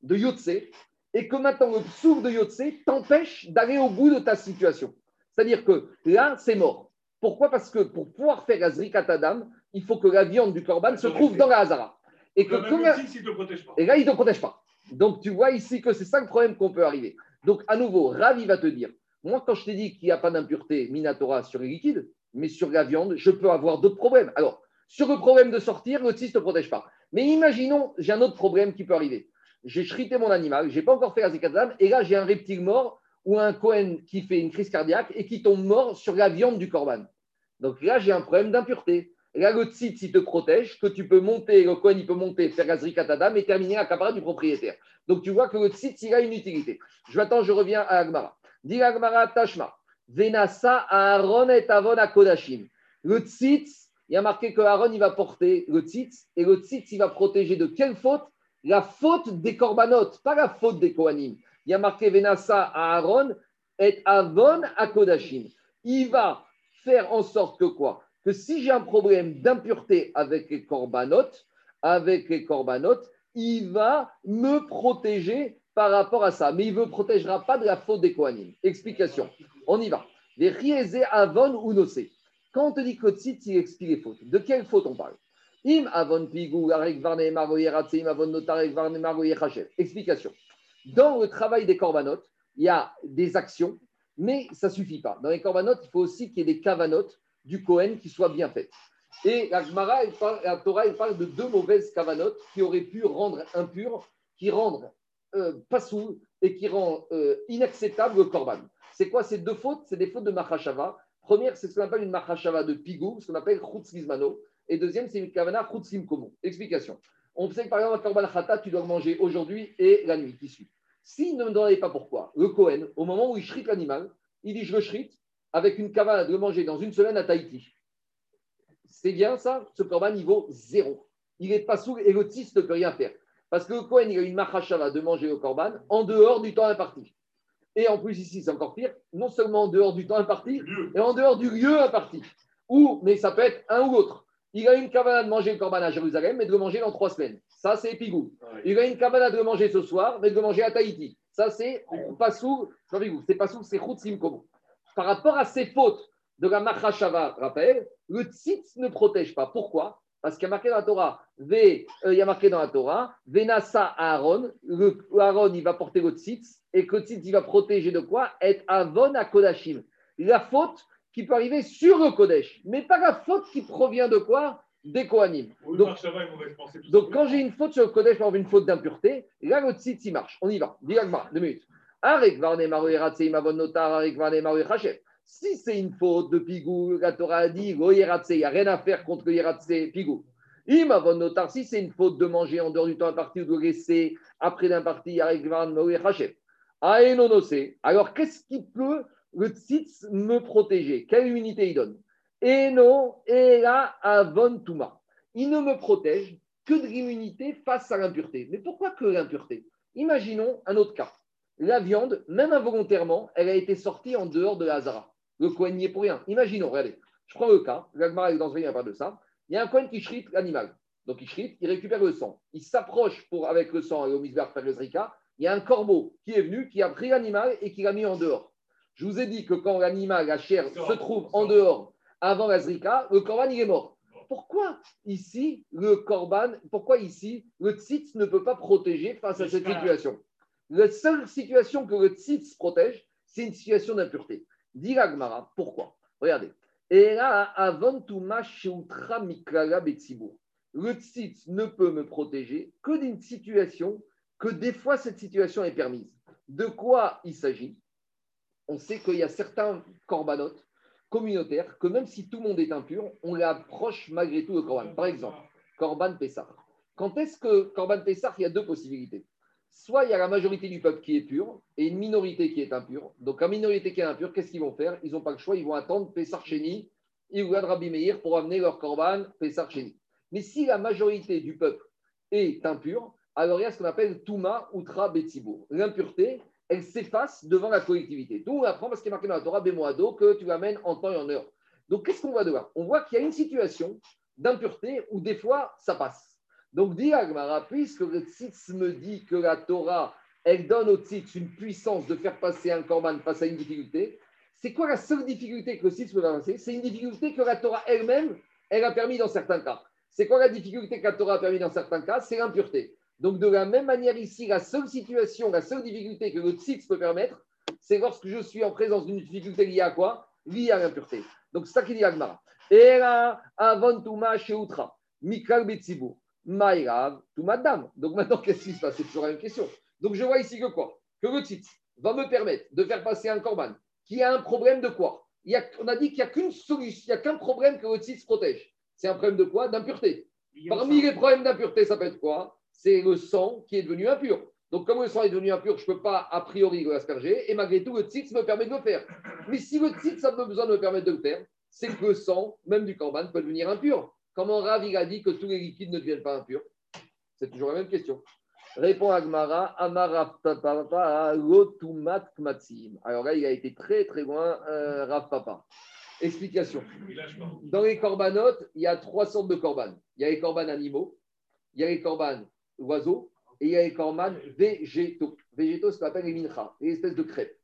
de yotse, et que maintenant le psoul de yotse t'empêche d'aller au bout de ta situation. C'est-à-dire que là, c'est mort. Pourquoi? Parce que pour pouvoir faire la zrikatadam, il faut que la viande du corban se trouve dans la hazara. Et, que et là, il ne te protège pas. Donc, tu vois ici que c'est ça le problème qu'on peut arriver. Donc, à nouveau, Ravi va te dire Moi, quand je t'ai dit qu'il n'y a pas d'impureté minatora sur les liquides, mais sur la viande, je peux avoir d'autres problèmes. Alors, sur le problème de sortir, le tzitz ne protège pas. Mais imaginons, j'ai un autre problème qui peut arriver. J'ai chrité mon animal, je n'ai pas encore fait la zikadam, et là, j'ai un reptile mort ou un Cohen qui fait une crise cardiaque et qui tombe mort sur la viande du corban. Donc là, j'ai un problème d'impureté. Là, le tzitz, il te protège, que tu peux monter, le Cohen, il peut monter, faire la zrikatadam et terminer la capara du propriétaire. Donc tu vois que le tzitz, il a une utilité. Je m'attends, je reviens à Agmara. Dis Agmara Tashma. Venasa Aaron et Avon Kodashim. Le tzitz, il y a marqué que Aaron, il va porter le tzitz et le tzitz, il va protéger de quelle faute? La faute des corbanotes, pas la faute des Kohanim. Il y a marqué Venasa Aaron et Avon Kodashim. Il va faire en sorte que quoi? Que si j'ai un problème d'impureté avec les corbanotes, avec les il va me protéger par rapport à ça. Mais il ne me protégera pas de la faute des Kohanim. Explication. On y va. Les avon ou nosé. Quand on te dit que tzitz, il explique les fautes. De quelle faute on parle? Im avon pigou, arek varne avon Explication. Dans le travail des corbanotes, il y a des actions, mais ça ne suffit pas. Dans les corbanotes, il faut aussi qu'il y ait des cavanotes du Kohen qui soient bien faites. Et la Gemara, la Torah, elle parle de deux mauvaises cavanotes qui auraient pu rendre impur, qui rendent euh, pas sous et qui rendent euh, inacceptable le korban. C'est quoi? Ces deux fautes? C'est des fautes de Machashava. Première, c'est ce qu'on appelle une Machashava de Pigou, ce qu'on appelle Chutzlizmano. Et deuxième, c'est une Kavana Chutzlim Komo. Explication. On sait que par exemple, un Korban Khata, tu dois le manger aujourd'hui et la nuit qui suit. S'il ne me demandait pas pourquoi, le Kohen, au moment où il shrite l'animal, il dit Je le shrite avec une Kavana de le manger dans une semaine à Tahiti. C'est bien ça Ce Korban niveau zéro. Il n'est pas sous et le tis ne peut rien faire. Parce que le Kohen, il a une Machashava de manger le Korban en dehors du temps imparti. Et en plus, ici, c'est encore pire, non seulement en dehors du temps imparti, mais en dehors du lieu imparti. Ou, mais ça peut être un ou l'autre. Il a une cabane de manger le corban à Jérusalem, mais de le manger dans trois semaines. Ça, c'est épigou. Il a une cabane de le manger ce soir, mais de le manger à Tahiti. Ça, c'est pas sous, c'est pas sous, c'est Khoutsim Par rapport à ces fautes de la Machashava, rappel, le tzitz ne protège pas. Pourquoi? Parce qu'il y a marqué dans la Torah, euh, il y a marqué dans la Torah, Venasa Aaron, Aaron, il va porter le tzitz, et que il va protéger de quoi? Être avon à Kodashim. La faute qui peut arriver sur le Kodesh, mais pas la faute qui provient de quoi? Des Kohanim. donc, donc quand j'ai une faute sur le Kodesh, par une faute d'impureté, là le tzitz il marche. On y va. Dis-moi, deux minutes. Si c'est une faute de pigou, la Torah a dit, il n'y a rien à faire contre le pigou. Si c'est une faute de manger en dehors du temps imparti ou de laisser après l'imparti, alors, qu'est-ce qui peut le tzitz me protéger Quelle unité il donne? Eno Ela Avon Tuma. Il ne me protège que de l'immunité face à l'impureté. Mais pourquoi que l'impureté? Imaginons un autre cas. La viande, même involontairement, elle a été sortie en dehors de la Hazara. Le coin n'y est pour rien. Imaginons, regardez, je prends le cas, l'Agmara est dans ce pas de ça. Il y a un coin qui shrite l'animal. Donc il shrite, il récupère le sang. Il s'approche pour, avec le sang et au misbar faire le zrika il y a un corbeau qui est venu, qui a pris l'animal et qui l'a mis en dehors. Je vous ai dit que quand l'animal, la chair, se trouve en dehors avant la zrika, le corban, il est mort. Pourquoi ici, le corban, pourquoi ici, le tzitz ne peut pas protéger face à cette situation? La seule situation que le tzitz protège, c'est une situation d'impureté. Dit Gmara, pourquoi? Regardez. Et là, avant tout, le tzitz ne peut me protéger que d'une situation que des fois cette situation est permise. De quoi il s'agit? On sait qu'il y a certains corbanotes communautaires que même si tout le monde est impur, on les approche malgré tout le corban. Par exemple, corban Pessah. Quand est-ce que corban Pessah, il y a deux possibilités? Soit il y a la majorité du peuple qui est pur et une minorité qui est impure. Donc la minorité qui est impure, qu'est-ce qu'ils vont faire? Ils n'ont pas le choix, ils vont attendre Pessah Cheni, Iouad Rabbi Meir pour amener leur corban Pessah Cheni. Mais si la majorité du peuple est impure, alors il y a ce qu'on appelle Touma Outra Betsibour. L'impureté, elle s'efface devant la collectivité. D'où on apprend, parce qu'il est marqué dans la Torah, Bemoado, que tu l'amènes en temps et en heure. Donc qu'est-ce qu'on voit de là? On voit qu'il y a une situation d'impureté où des fois ça passe. Donc dit Agmara, puisque le Tzitz me dit que la Torah, elle donne au Tzitz une puissance de faire passer un korban face à une difficulté, c'est quoi la seule difficulté que le Tzitz peut avancer C'est une difficulté que la Torah elle-même, elle a permis dans certains cas. C'est quoi la difficulté que la Torah a permis dans certains cas? C'est l'impureté. Donc, de la même manière ici, la seule situation, la seule difficulté que le tzitz peut permettre, c'est lorsque je suis en présence d'une difficulté liée à quoi? Liée à l'impureté. Donc, c'est ça qu'il dit Agmara. Et là, avant Touma chez Outra, Mikal Betsibu, Maïrav, Toumadam. Donc maintenant, qu'est-ce qui se passe? C'est toujours la même question. Donc, je vois ici que quoi? Que le titre va me permettre de faire passer un corban qui a un problème de quoi? Il y a, On a dit qu'il n'y a qu'une solution, il n'y a qu'un problème que le titre protège. C'est un problème de quoi? D'impureté. Parmi les problèmes d'impureté, ça peut être quoi? C'est le sang qui est devenu impur. Donc, comme le sang est devenu impur, je ne peux pas a priori l'asperger, et malgré tout, le tzitz me permet de le faire. Mais si le tzitz a besoin de me permettre de le faire, c'est que le sang, même du corban, peut devenir impur. Comment Rav a dit que tous les liquides ne deviennent pas impurs? C'est toujours la même question. Répond Agmara, Amara Lotumat Kmatsim. Alors là, il a été très très loin, euh, Rav Papa. Explication. Dans les corbanotes, il y a trois sortes de corbanes. Il y a les corbanes animaux, il y a les corbanes oiseaux et il y a les corbanes végétaux. Végétaux, ce qu'on appelle les mincha, les espèces de crêpes.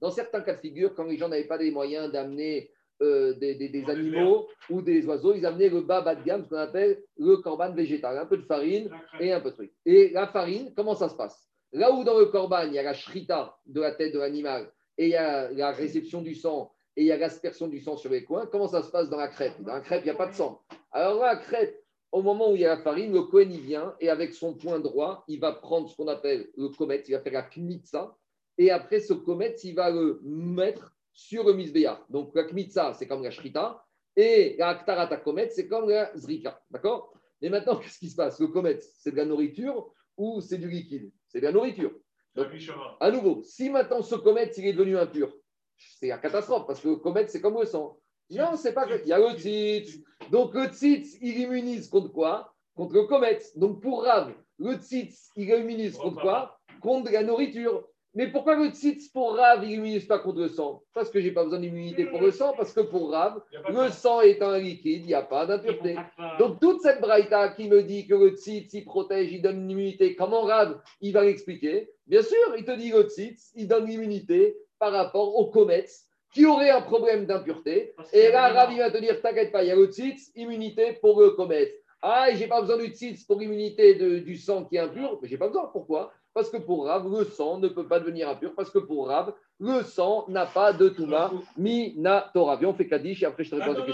Dans certains cas de figure, quand les gens n'avaient pas les moyens d'amener euh, des, des, des animaux ou des oiseaux, ils amenaient le bas bas de gamme, ce qu'on appelle le corban végétal, un peu de farine et un peu de truc. Et la farine, comment ça se passe? Là où dans le corban, il y a la shrita de la tête de l'animal et il y a la réception du sang et il y a l'aspersion du sang sur les coins, comment ça se passe dans la crêpe? Dans la crêpe, il n'y a pas de sang. Alors là, la crêpe, au moment où il y a la farine, le Kohen, il vient et avec son point droit, il va prendre ce qu'on appelle le komet, il va faire la kmitza. Et après ce komet, il va le mettre sur le misbéa. Donc la kmitza, c'est comme la shrita. Et la aktarata komet, c'est comme la zrika. D'accord? Et maintenant, qu'est-ce qui se passe? Le komet, c'est de la nourriture ou c'est du liquide? C'est de la nourriture. Donc, à nouveau, si maintenant ce komet, il est devenu impur, c'est la catastrophe parce que le komet, c'est comme le sang. Non, c'est pas que. Il y a le tzitz. Donc le tzitz, il immunise contre quoi? Contre le komet. Donc pour Rav, le tzitz, il immunise contre quoi? Contre la nourriture. Mais pourquoi le tzitz pour Rav, il immunise pas contre le sang? Parce que j'ai pas besoin d'immunité pour le sang, parce que pour Rav, le sang est un liquide, il n'y a pas d'impureté. Donc toute cette braïta qui me dit que le tzitz, il protège, il donne une immunité, comment Rav, il va l'expliquer? Bien sûr, il te dit que le tzitz, il donne l'immunité par rapport au comète qui aurait un problème d'impureté. Et là, Ravi va te dire, t'inquiète pas, il y a le tzitz, immunité pour le comète. Ah, j'ai pas besoin du tzitz pour l'immunité du sang qui est impur. Mais j'ai pas besoin. Pourquoi? Parce que pour Rav, le sang ne peut pas devenir impur. Parce que pour Rav, le sang n'a pas de Touma, mi na Torah. On fait Kaddish et après je te réponds à